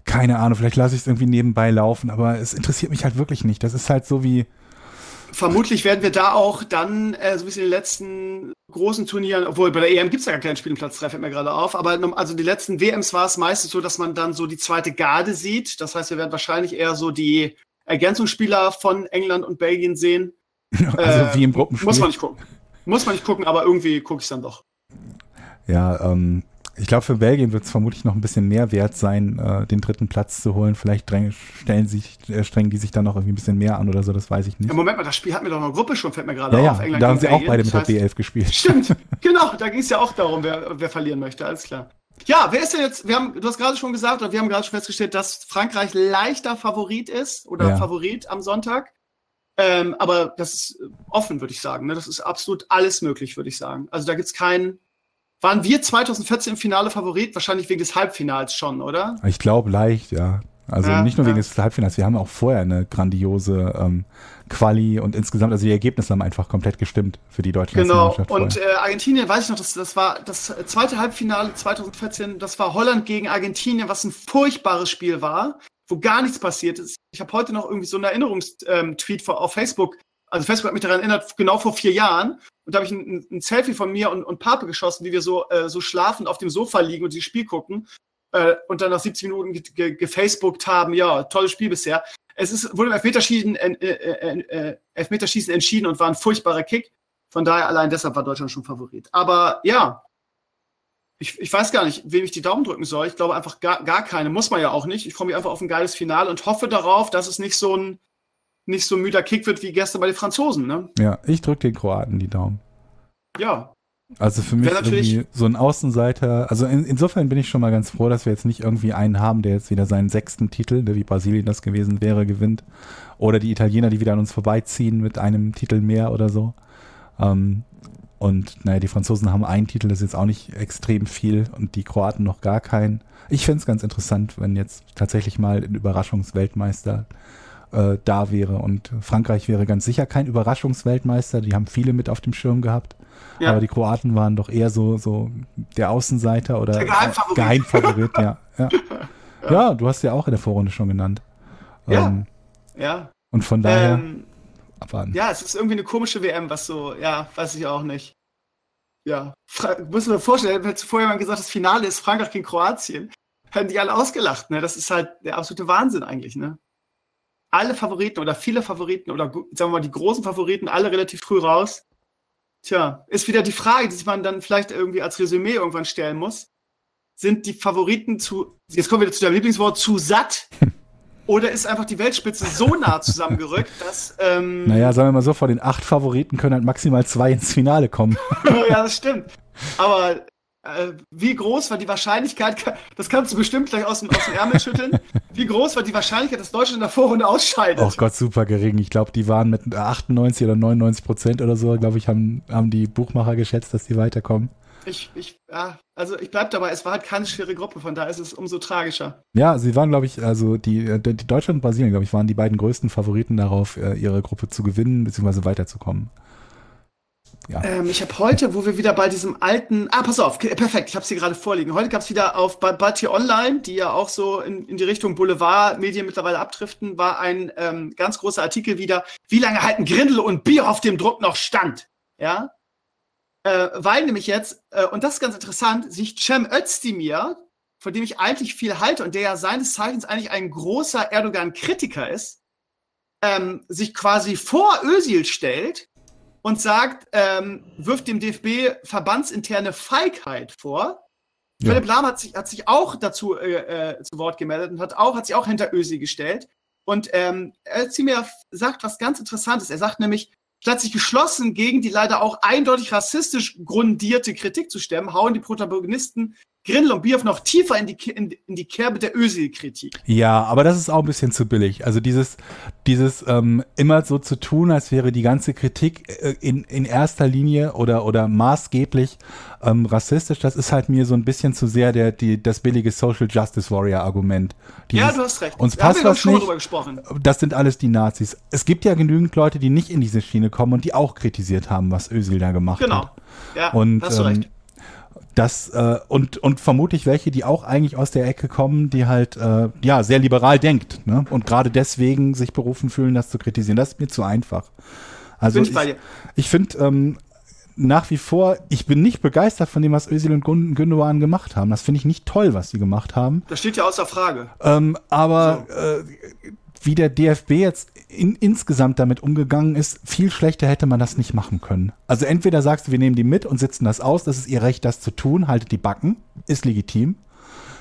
Keine Ahnung, vielleicht lasse ich es irgendwie nebenbei laufen, aber es interessiert mich halt wirklich nicht. Das ist halt so wie. Vermutlich werden wir da auch dann, äh, so wie es in den letzten großen Turnieren, obwohl bei der EM gibt es ja gar keinen Spiel im Platz 3, fällt mir gerade auf, aber also die letzten WMs war es meistens so, dass man dann so die zweite Garde sieht. Das heißt, wir werden wahrscheinlich eher so die Ergänzungsspieler von England und Belgien sehen. Also äh, wie im Gruppenspiel. Muss man nicht gucken. Muss man nicht gucken, aber irgendwie gucke ich es dann doch. Ja, ähm, ich glaube, für Belgien wird es vermutlich noch ein bisschen mehr wert sein, äh, den dritten Platz zu holen. Vielleicht stellen sich, äh, strengen die sich dann noch irgendwie ein bisschen mehr an oder so, das weiß ich nicht. Ja, Moment mal, das Spiel hat mir doch eine Gruppe schon, fällt mir gerade ja, auf. Ja, England da haben sie Belgien. auch beide mit der B11 gespielt. Stimmt, genau, da ging es ja auch darum, wer, wer verlieren möchte, alles klar. Ja, wer ist denn jetzt, wir haben, du hast gerade schon gesagt, oder wir haben gerade schon festgestellt, dass Frankreich leichter Favorit ist oder ja. Favorit am Sonntag. Ähm, aber das ist offen, würde ich sagen. Ne? Das ist absolut alles möglich, würde ich sagen. Also da gibt es keinen. Waren wir 2014 im Finale Favorit? Wahrscheinlich wegen des Halbfinals schon, oder? Ich glaube leicht, ja. Also ja, nicht nur wegen des Halbfinals, wir haben auch vorher eine grandiose ähm, Quali und insgesamt, also die Ergebnisse haben einfach komplett gestimmt für die deutsche Genau, und äh, Argentinien, weiß ich noch, das, das war das zweite Halbfinale 2014, das war Holland gegen Argentinien, was ein furchtbares Spiel war wo gar nichts passiert ist. Ich habe heute noch irgendwie so einen Erinnerungstweet ähm, auf Facebook. Also Facebook hat mich daran erinnert, genau vor vier Jahren. Und da habe ich ein, ein, Selfie von mir und, und Pape geschossen, wie wir so, äh, so schlafend auf dem Sofa liegen und das Spiel gucken. Äh, und dann nach 70 Minuten gefacebookt ge ge haben, ja, tolles Spiel bisher. Es ist, wurde im Elfmeterschießen, äh, äh, äh, Elfmeterschießen entschieden und war ein furchtbarer Kick. Von daher allein deshalb war Deutschland schon Favorit. Aber ja, ich, ich weiß gar nicht, wem ich die Daumen drücken soll. Ich glaube einfach gar, gar keine. Muss man ja auch nicht. Ich freue mich einfach auf ein geiles Finale und hoffe darauf, dass es nicht so ein nicht so ein müder Kick wird wie gestern bei den Franzosen. Ne? Ja, ich drücke den Kroaten die Daumen. Ja. Also für mich irgendwie so ein Außenseiter. Also in, insofern bin ich schon mal ganz froh, dass wir jetzt nicht irgendwie einen haben, der jetzt wieder seinen sechsten Titel, ne, wie Brasilien das gewesen wäre, gewinnt. Oder die Italiener, die wieder an uns vorbeiziehen mit einem Titel mehr oder so. Ähm, und naja, die Franzosen haben einen Titel, das ist jetzt auch nicht extrem viel und die Kroaten noch gar keinen. Ich fände es ganz interessant, wenn jetzt tatsächlich mal ein Überraschungsweltmeister äh, da wäre. Und Frankreich wäre ganz sicher kein Überraschungsweltmeister. Die haben viele mit auf dem Schirm gehabt. Ja. Aber die Kroaten waren doch eher so, so der Außenseiter oder der Geheimfavorit. Geheimfavorit ja, ja. ja. ja. du hast ja auch in der Vorrunde schon genannt. Ja. Ähm, ja. Und von daher. Ähm, abwarten. Ja, es ist irgendwie eine komische WM, was so, ja, weiß ich auch nicht. Ja, Fra muss mir vorstellen, wenn vorher mal gesagt, das Finale ist Frankreich gegen Kroatien, hätten die alle ausgelacht, ne? Das ist halt der absolute Wahnsinn eigentlich, ne? Alle Favoriten oder viele Favoriten oder sagen wir mal die großen Favoriten, alle relativ früh raus. Tja, ist wieder die Frage, die man dann vielleicht irgendwie als Resümee irgendwann stellen muss. Sind die Favoriten zu, jetzt kommen wir wieder zu deinem Lieblingswort, zu satt? Oder ist einfach die Weltspitze so nah zusammengerückt, dass. Ähm, naja, sagen wir mal so, vor den acht Favoriten können halt maximal zwei ins Finale kommen. ja, das stimmt. Aber äh, wie groß war die Wahrscheinlichkeit, das kannst du bestimmt gleich aus dem, aus dem Ärmel schütteln, wie groß war die Wahrscheinlichkeit, dass Deutschland in der Vorrunde ausscheidet? Oh Gott, super gering. Ich glaube, die waren mit 98 oder 99 Prozent oder so, glaube ich, haben, haben die Buchmacher geschätzt, dass die weiterkommen. Ich, ich, ja, also ich bleib dabei, es war halt keine schwere Gruppe, von daher ist es umso tragischer. Ja, sie waren, glaube ich, also die, äh, die Deutschland und Brasilien, glaube ich, waren die beiden größten Favoriten darauf, äh, ihre Gruppe zu gewinnen, beziehungsweise weiterzukommen. Ja. Ähm, ich habe heute, wo wir wieder bei diesem alten, ah, pass auf, perfekt, ich habe sie gerade vorliegen. Heute gab es wieder auf Bati Online, die ja auch so in, in die Richtung Boulevard-Medien mittlerweile abdriften, war ein ähm, ganz großer Artikel wieder, wie lange halten Grindel und Bier auf dem Druck noch stand? Ja, äh, weil nämlich jetzt, äh, und das ist ganz interessant, sich Cem Özdemir, von dem ich eigentlich viel halte und der ja seines Zeichens eigentlich ein großer Erdogan-Kritiker ist, ähm, sich quasi vor Özil stellt und sagt, ähm, wirft dem DFB verbandsinterne Feigheit vor. Ja. Philipp Lahm hat sich, hat sich auch dazu äh, äh, zu Wort gemeldet und hat auch, hat sich auch hinter Özil gestellt. Und ähm, Özdemir sagt was ganz Interessantes. Er sagt nämlich, Statt sich geschlossen gegen die leider auch eindeutig rassistisch grundierte Kritik zu stemmen, hauen die Protagonisten Grindel und Bierhoff noch tiefer in die, in, in die Kerbe der Özil-Kritik. Ja, aber das ist auch ein bisschen zu billig. Also dieses, dieses ähm, immer so zu tun, als wäre die ganze Kritik äh, in, in erster Linie oder, oder maßgeblich ähm, rassistisch, das ist halt mir so ein bisschen zu sehr der, die, das billige Social Justice Warrior Argument. Dieses, ja, du hast recht. Uns da passt was nicht. Das sind alles die Nazis. Es gibt ja genügend Leute, die nicht in diese Schiene kommen und die auch kritisiert haben, was Özil da gemacht genau. hat. Genau. Ja, und, hast du ähm, recht das äh, und und vermutlich welche, die auch eigentlich aus der Ecke kommen, die halt äh, ja sehr liberal denkt, ne? Und gerade deswegen sich berufen fühlen, das zu kritisieren. Das ist mir zu einfach. Also bin ich, ich, ich finde ähm, nach wie vor, ich bin nicht begeistert von dem, was Özil und Gündogan gemacht haben. Das finde ich nicht toll, was sie gemacht haben. Das steht ja außer Frage. Ähm, aber so. äh, wie der DFB jetzt in, insgesamt damit umgegangen ist, viel schlechter hätte man das nicht machen können. Also entweder sagst du, wir nehmen die mit und sitzen das aus, das ist ihr Recht, das zu tun, haltet die Backen, ist legitim.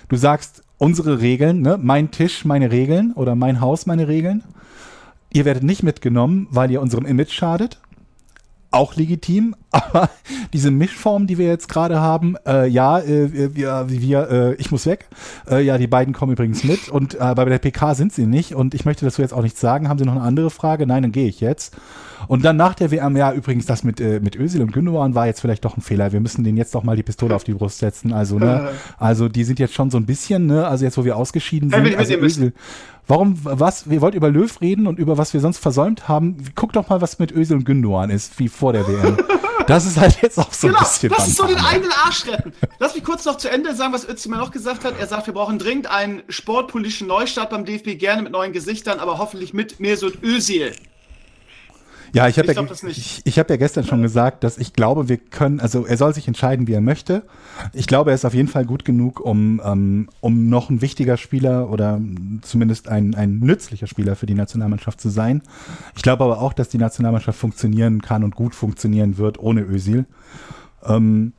Du sagst, unsere Regeln, ne, mein Tisch, meine Regeln oder mein Haus, meine Regeln. Ihr werdet nicht mitgenommen, weil ihr unserem Image schadet auch legitim, aber diese Mischform, die wir jetzt gerade haben, äh, ja, äh, wir, wir äh, ich muss weg. Äh, ja, die beiden kommen übrigens mit und äh, bei der PK sind sie nicht und ich möchte dazu jetzt auch nichts sagen. Haben Sie noch eine andere Frage? Nein, dann gehe ich jetzt. Und dann nach der WM, ja, übrigens, das mit, äh, mit Özil und Gündogan war jetzt vielleicht doch ein Fehler. Wir müssen denen jetzt doch mal die Pistole auf die Brust setzen. Also, ne, also die sind jetzt schon so ein bisschen, ne, also jetzt, wo wir ausgeschieden sind, also Özil, Warum, was, wir wollten über Löw reden und über was wir sonst versäumt haben. Guck doch mal, was mit Özil und Gündogan ist, wie vor der WM. Das ist halt jetzt auch so genau, ein bisschen. Das ist so den eigenen Arsch retten. Lass mich kurz noch zu Ende sagen, was Özil mir noch gesagt hat. Er sagt, wir brauchen dringend einen sportpolitischen Neustart beim DFB, gerne mit neuen Gesichtern, aber hoffentlich mit Mesut Özil. Ja, ich habe ja, ich, ich hab ja gestern schon gesagt, dass ich glaube, wir können, also er soll sich entscheiden, wie er möchte. Ich glaube, er ist auf jeden Fall gut genug, um, ähm, um noch ein wichtiger Spieler oder zumindest ein, ein nützlicher Spieler für die Nationalmannschaft zu sein. Ich glaube aber auch, dass die Nationalmannschaft funktionieren kann und gut funktionieren wird ohne Ösil. Ähm,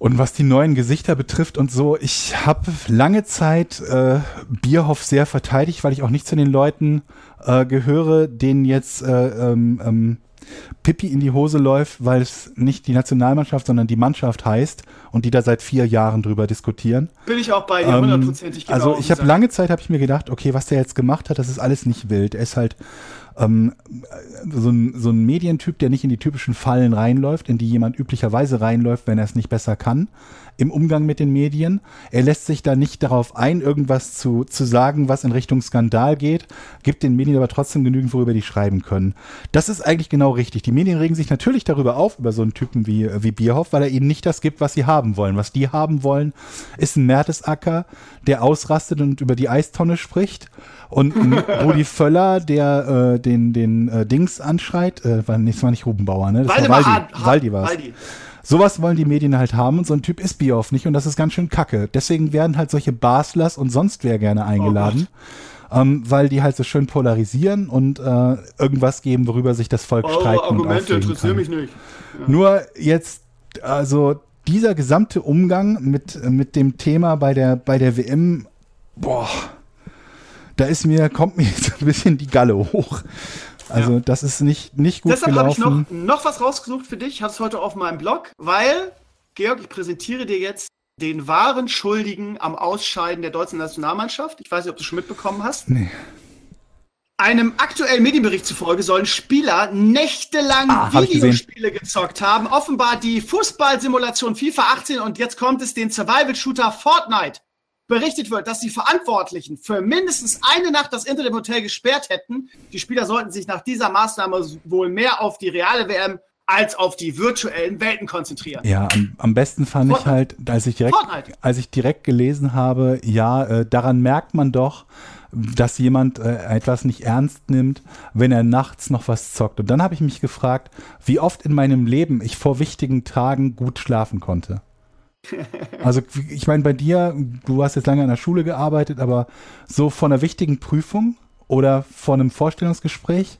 und was die neuen Gesichter betrifft und so, ich habe lange Zeit äh, Bierhoff sehr verteidigt, weil ich auch nicht zu den Leuten äh, gehöre, denen jetzt äh, ähm, ähm, Pippi in die Hose läuft, weil es nicht die Nationalmannschaft, sondern die Mannschaft heißt und die da seit vier Jahren drüber diskutieren. Bin ich auch bei dir, ähm, hundertprozentig ähm, genau. Also ich habe lange Zeit, habe ich mir gedacht, okay, was der jetzt gemacht hat, das ist alles nicht wild. Er ist halt ähm, so, ein, so ein Medientyp, der nicht in die typischen Fallen reinläuft, in die jemand üblicherweise reinläuft, wenn er es nicht besser kann, im Umgang mit den Medien. Er lässt sich da nicht darauf ein, irgendwas zu, zu sagen, was in Richtung Skandal geht, gibt den Medien aber trotzdem genügend, worüber die schreiben können. Das ist eigentlich genau richtig. Die Medien regen sich natürlich darüber auf, über so einen Typen wie, wie Bierhoff, weil er ihnen nicht das gibt, was sie haben wollen. Was die haben wollen, ist ein Mertesacker, der ausrastet und über die Eistonne spricht und Rudi Völler, der äh, den, den äh, Dings anschreit, äh, war, nee, das war nicht Rubenbauer, ne? Das Waldemar war Waldi, Waldi war Waldi. Sowas wollen die Medien halt haben und so ein Typ ist Bioff nicht und das ist ganz schön kacke. Deswegen werden halt solche Baslers und sonst wer gerne eingeladen. Oh ähm, weil die halt so schön polarisieren und äh, irgendwas geben, worüber sich das Volk oh, streiten Argumente interessieren mich nicht. Ja. Nur jetzt, also dieser gesamte Umgang mit, mit dem Thema bei der, bei der WM, boah, da ist mir, kommt mir jetzt ein bisschen die Galle hoch. Also ja. das ist nicht, nicht gut Deshalb habe ich noch, noch was rausgesucht für dich. Ich hatte es heute auf meinem Blog, weil Georg, ich präsentiere dir jetzt den wahren Schuldigen am Ausscheiden der deutschen Nationalmannschaft. Ich weiß nicht, ob du schon mitbekommen hast. Nee. Einem aktuellen Medienbericht zufolge sollen Spieler nächtelang Ah, hab. Videospiele gezockt haben. Offenbar die Fußballsimulation FIFA 18 und jetzt kommt es den Survival-Shooter Fortnite. Berichtet wird, dass die Verantwortlichen für mindestens eine Nacht das Internet im Hotel gesperrt hätten. Die Spieler sollten sich nach dieser Maßnahme wohl mehr auf die reale WM als auf die virtuellen Welten konzentrieren. Ja, am, am besten fand ich Fortnite. halt, als ich direkt, Fortnite. als ich direkt gelesen habe, ja, äh, daran merkt man doch, dass jemand äh, etwas nicht ernst nimmt, wenn er nachts noch was zockt. Und dann habe ich mich gefragt, wie oft in meinem Leben ich vor wichtigen Tagen gut schlafen konnte. Also ich meine, bei dir, du hast jetzt lange an der Schule gearbeitet, aber so vor einer wichtigen Prüfung oder vor einem Vorstellungsgespräch,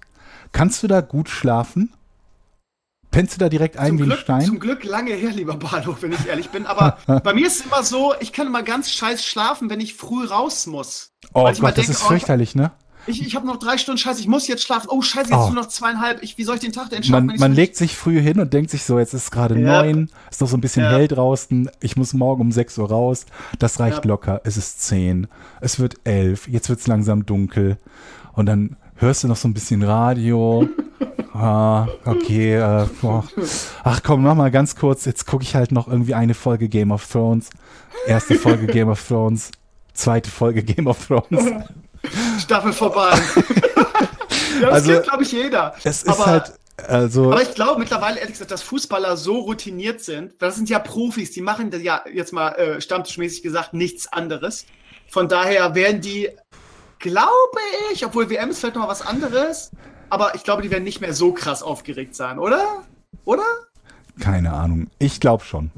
kannst du da gut schlafen? Pennst du da direkt ein Zum wie ein Glück, Stein? zum Glück lange her, lieber Bahnhof, wenn ich ehrlich bin. Aber bei mir ist es immer so, ich kann immer ganz scheiß schlafen, wenn ich früh raus muss. Oh Gott, das denke, ist oh, fürchterlich, ne? Ich, ich habe noch drei Stunden Scheiße, ich muss jetzt schlafen. Oh, Scheiße, jetzt Oh. nur noch zweieinhalb. Ich, wie soll ich den Tag denn schaffen? Man, man so- legt sich früh hin und denkt sich so, jetzt ist gerade Ja. neun, ist noch so ein bisschen Ja. hell draußen, ich muss morgen um sechs Uhr raus, das reicht Ja. locker, es ist zehn, es wird elf, jetzt wird es langsam dunkel und dann hörst du noch so ein bisschen Radio. ah, okay, äh, boah. ach komm, noch mal ganz kurz, jetzt gucke ich halt noch irgendwie eine Folge Game of Thrones, erste Folge Game of Thrones, zweite Folge Game of Thrones. Staffel vorbei. ja, das Also, kennt, glaube ich, jeder. Es ist aber, halt, also, aber ich glaube mittlerweile, ehrlich gesagt, dass Fußballer so routiniert sind. Das sind ja Profis, die machen ja jetzt mal äh, stammtischmäßig gesagt nichts anderes. Von daher werden die, glaube ich, obwohl WM ist vielleicht noch mal was anderes, aber ich glaube, die werden nicht mehr so krass aufgeregt sein, oder? Oder? keine Ahnung, ich glaube schon.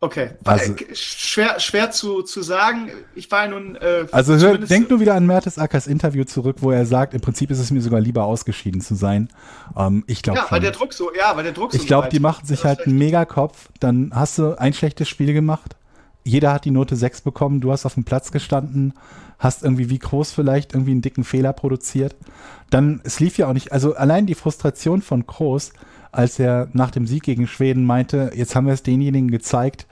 Okay. Also- äh, schwer, schwer zu, zu sagen. Ich war ja nun. Äh, Also hör, denk nur wieder an Mertesackers Interview zurück, wo er sagt, im Prinzip ist es mir sogar lieber ausgeschieden zu sein. Ähm, ich glaube Ja, weil der. Druck so, ja, weil der Druck so Ich glaube, die machen sich halt einen Megakopf. Dann hast du ein schlechtes Spiel gemacht. Jeder hat die Note 6 bekommen. Du hast auf dem Platz gestanden, hast irgendwie wie groß vielleicht irgendwie einen dicken Fehler produziert. Dann, es lief ja auch nicht, also allein die Frustration von Kroos, als er nach dem Sieg gegen Schweden meinte, jetzt haben wir es denjenigen gezeigt,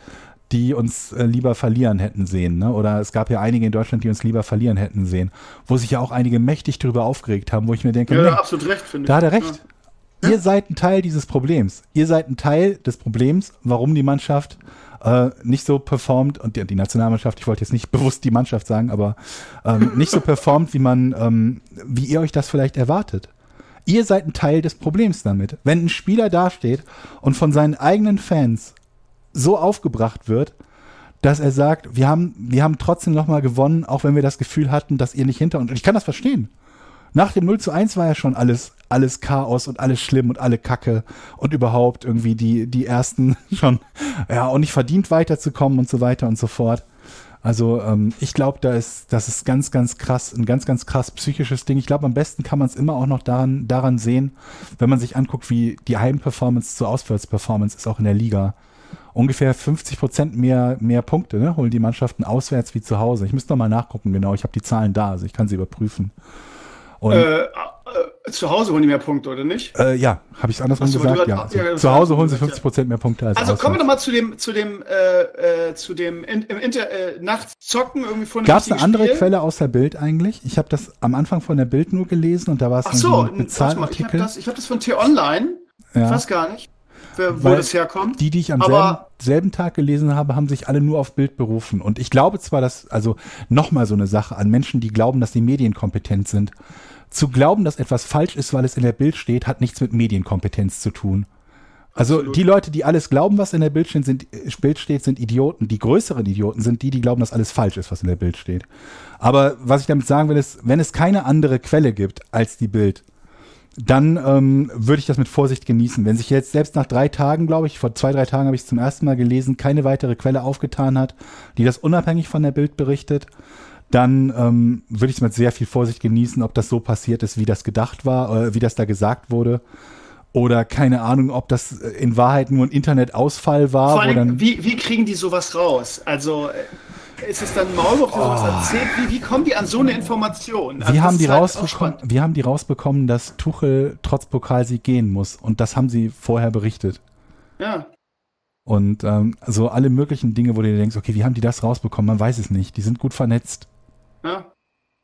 die uns äh, lieber verlieren hätten sehen. Ne? Oder es gab ja einige in Deutschland, die uns lieber verlieren hätten sehen. Wo sich ja auch einige mächtig darüber aufgeregt haben, wo ich mir denke, Ja, nee, absolut recht, finde ich. da hat er recht. Ihr seid ein Teil dieses Problems. Ihr seid ein Teil des Problems, warum die Mannschaft äh, nicht so performt und die, die Nationalmannschaft, ich wollte jetzt nicht bewusst die Mannschaft sagen, aber ähm, nicht so performt, wie man, ähm, wie ihr euch das vielleicht erwartet. Ihr seid ein Teil des Problems damit. Wenn ein Spieler dasteht und von seinen eigenen Fans so aufgebracht wird, dass er sagt, wir haben, wir haben trotzdem nochmal gewonnen, auch wenn wir das Gefühl hatten, dass ihr nicht hinter uns. Und ich kann das verstehen. Nach dem 0 zu 1 war ja schon alles, alles Chaos und alles schlimm und alle Kacke und überhaupt irgendwie die, die ersten schon, ja, auch nicht verdient weiterzukommen und so weiter und so fort. Also ähm, ich glaube, da ist, das ist ganz, ganz krass, ein ganz, ganz krass psychisches Ding. Ich glaube, am besten kann man es immer auch noch daran, daran sehen, wenn man sich anguckt, wie die Heimperformance zur Auswärtsperformance ist, auch in der Liga. Ungefähr 50 Prozent mehr, mehr Punkte ne, holen die Mannschaften auswärts wie zu Hause. Ich müsste noch mal nachgucken, genau. Ich habe die Zahlen da, also ich kann sie überprüfen. Und Äh, äh, zu Hause holen die mehr Punkte, oder nicht? äh, ja, habe ich es andersrum Ach so, gesagt? du Ja. hast- ja, zu Hause holen sie gesagt, 50 Prozent mehr Punkte als Also kommen wir auswärts. doch mal zu dem, zu dem, äh, äh, zu dem in, im Inter, äh, nachts zocken irgendwie einem Gab es eine andere Spiel. Quelle aus der Bild eigentlich? Ich habe das am Anfang von der Bild nur gelesen und da war es Ach so, ein mal, ich habe Bezahlartikel. das, ich hab das von T-Online. Ich Ja. weiß gar nicht, wer, wo Weil das herkommt. Die, die ich am selben, selben Tag gelesen habe, haben sich alle nur auf Bild berufen. Und ich glaube zwar, dass, also nochmal so eine Sache an Menschen, die glauben, dass sie medienkompetent sind. Zu glauben, dass etwas falsch ist, weil es in der Bild steht, hat nichts mit Medienkompetenz zu tun. Also Absolut. die Leute, die alles glauben, was in der Bild steht, sind, äh, Bild steht, sind Idioten. Die größeren Idioten sind die, die glauben, dass alles falsch ist, was in der Bild steht. Aber was ich damit sagen will, ist, wenn es keine andere Quelle gibt als die Bild, dann ähm, würde ich das mit Vorsicht genießen. Wenn sich jetzt selbst nach drei Tagen, glaube ich, vor zwei, drei Tagen habe ich es zum ersten Mal gelesen, keine weitere Quelle aufgetan hat, die das unabhängig von der Bild berichtet, dann ähm, würde ich es mit sehr viel Vorsicht genießen, ob das so passiert ist, wie das gedacht war, äh, wie das da gesagt wurde. Oder keine Ahnung, ob das äh, in Wahrheit nur ein Internetausfall war. Vor allem, dann, wie, wie kriegen die sowas raus? Also äh, ist es dann Maulwurf, der sowas erzählt? Wie, wie kommen die an so eine Information? Also Oh. wie, haben die halt rausbekommen, wie haben die rausbekommen, dass Tuchel trotz Pokalsieg gehen muss? Und das haben sie vorher berichtet. Ja. Und ähm, so alle möglichen Dinge, wo du dir denkst, okay, wie haben die das rausbekommen? Man weiß es nicht. Die sind gut vernetzt. Ja.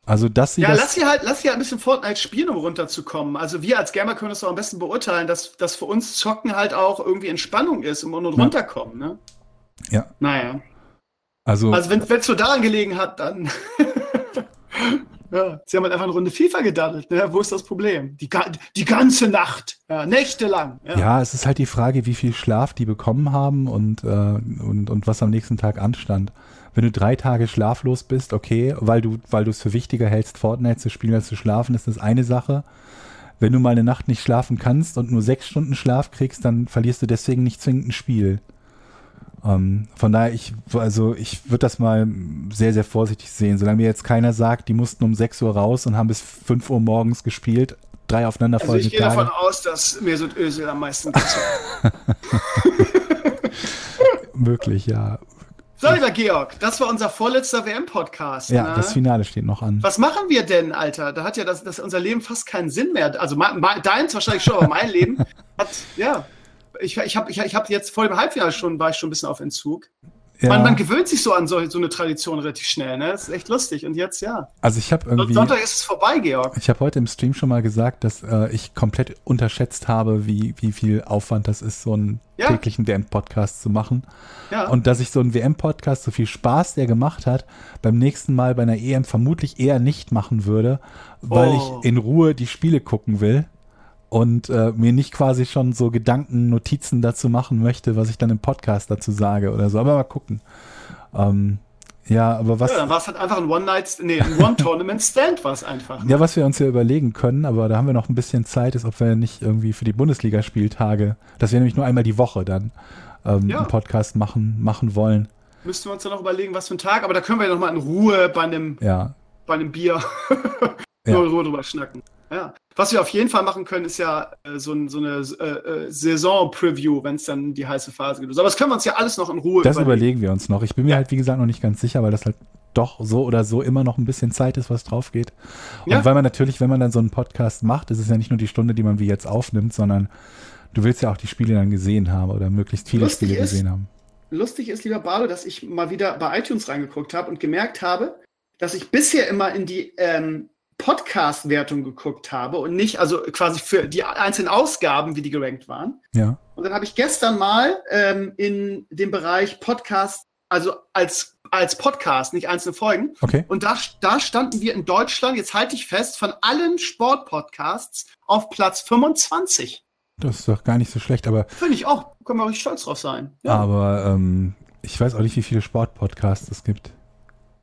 Also, dass sie Ja, das. lass sie halt, lass sie halt ein bisschen Fortnite spielen, um runterzukommen. Also wir als Gamer können das doch am besten beurteilen, dass, dass für uns Zocken halt auch irgendwie Entspannung ist und, und runterkommen, ne? Ja. Naja. also, Also wenn es so daran gelegen hat, dann. ja, sie haben halt einfach eine Runde FIFA gedaddelt, ne? Wo ist das Problem? Die, die ganze Nacht, ja, nächtelang. Ja. ja, es ist halt die Frage, wie viel Schlaf die bekommen haben und, äh, und, und was am nächsten Tag anstand. Wenn du drei Tage schlaflos bist, okay, weil du, weil du es für wichtiger hältst, Fortnite zu spielen als zu schlafen, ist das eine Sache. Wenn du mal eine Nacht nicht schlafen kannst und nur sechs Stunden Schlaf kriegst, dann verlierst du deswegen nicht zwingend ein Spiel. Ähm, von daher, ich, also ich würde das mal sehr, sehr vorsichtig sehen. Solange mir jetzt keiner sagt, die mussten um 6 Uhr raus und haben bis 5 Uhr morgens gespielt, drei Also aufeinanderfolgende ich gehe Tage. davon aus, dass Mesut Özil am meisten Möglich, ja. So, lieber Georg, das war unser vorletzter WM-Podcast. Ja, ne? das Finale steht noch an. Was machen wir denn, Alter? Da hat ja das, das unser Leben fast keinen Sinn mehr. Also mein, mein, deins wahrscheinlich schon, aber mein Leben hat, ja. Ich, ich habe ich, ich hab jetzt vor dem Halbfinale schon, war ich schon ein bisschen auf Entzug. Ja, Man, man gewöhnt sich so an so, so eine Tradition relativ schnell, ne? Das ist echt lustig. Und jetzt, ja. also ich habe irgendwie, Sonntag ist es vorbei, Georg. ich habe heute im Stream schon mal gesagt, dass äh, ich komplett unterschätzt habe, wie, wie viel Aufwand das ist, so einen Ja. täglichen WM-Podcast zu machen. Ja. Und dass ich so einen WM-Podcast, so viel Spaß der gemacht hat, beim nächsten Mal bei einer EM vermutlich eher nicht machen würde, weil Oh. ich in Ruhe die Spiele gucken will und äh, mir nicht quasi schon so Gedanken, Notizen dazu machen möchte, was ich dann im Podcast dazu sage oder so. Aber mal gucken. Ähm, ja, aber was, ja, dann war es halt einfach ein One-Night, nee, ein One-Tournament-Stand war es einfach. ja, was wir uns ja überlegen können, aber da haben wir noch ein bisschen Zeit, ist, ob wir nicht irgendwie für die Bundesligaspieltage, das wäre nämlich nur einmal die Woche dann, ähm, Ja. einen Podcast machen, machen wollen. Müssten wir uns dann noch überlegen, was für ein Tag, aber da können wir ja noch mal in Ruhe bei einem, Ja, bei einem Bier Ja. nur Ruhe drüber schnacken. Ja. Was wir auf jeden Fall machen können, ist ja äh, so, ein, so eine äh, äh, Saison-Preview, wenn es dann die heiße Phase geht. Aber das können wir uns ja alles noch in Ruhe das überlegen wir uns noch. Ich bin mir Ja. halt, wie gesagt, noch nicht ganz sicher, weil das halt doch so oder so immer noch ein bisschen Zeit ist, was drauf geht. Und Ja. weil man natürlich, wenn man dann so einen Podcast macht, ist es ja nicht nur die Stunde, die man wie jetzt aufnimmt, sondern du willst ja auch die Spiele dann gesehen haben oder möglichst viele Lustig Spiele ist- gesehen haben. Lustig ist, lieber Bardo, dass ich mal wieder bei iTunes reingeguckt habe und gemerkt habe, dass ich bisher immer in die ähm, Podcast-Wertung geguckt habe und nicht, also quasi für die einzelnen Ausgaben, wie die gerankt waren. Ja. Und dann habe ich gestern mal ähm, in dem Bereich Podcast, also als, als Podcast, nicht einzelne Folgen. Okay. Und da, da standen wir in Deutschland, jetzt halte ich fest, von allen Sportpodcasts auf Platz 25. Das ist doch gar nicht so schlecht, aber, Finde ich auch, können wir richtig stolz drauf sein. Ja. aber ähm, ich weiß auch nicht, wie viele Sportpodcasts es gibt.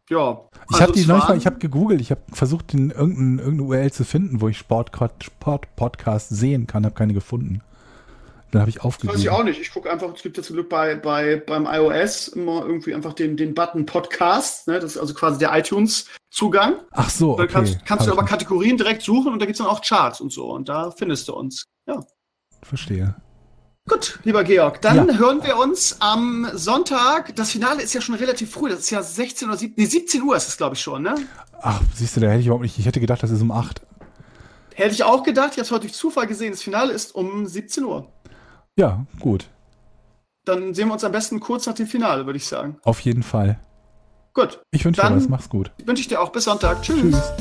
Ja. Ich Also habe die waren- ich habe gegoogelt, ich habe versucht, den irgendeine, irgendeine URL zu finden, wo ich Sport-Podcast Sport sehen kann, habe keine gefunden. Dann habe ich Weiß aufgegeben. ich auch nicht. Ich gucke einfach, es gibt ja zum Glück bei, bei, beim iOS immer irgendwie einfach den, den Button Podcast. Ne? Das ist also quasi der iTunes-Zugang. Ach so, Da okay. kannst, kannst du aber Kategorien direkt suchen und da gibt es dann auch Charts und so. Und da findest du uns. Ja. Verstehe. Gut, lieber Georg, dann Ja. hören wir uns am Sonntag. Das Finale ist ja schon relativ früh. Das ist ja 16 oder 17, nee, 17 Uhr ist es, glaube ich, schon, ne? Ach, siehst du, da hätte ich überhaupt nicht, ich hätte gedacht, das ist um 8. Hätte ich auch gedacht. Ich habe es heute durch Zufall gesehen. Das Finale ist um 17 Uhr. Ja, gut. Dann sehen wir uns am besten kurz nach dem Finale, würde ich sagen. Auf jeden Fall. Gut, Ich wünsche dir was, mach's gut. wünsche ich dir auch bis Sonntag. Tschüss. Tschüss.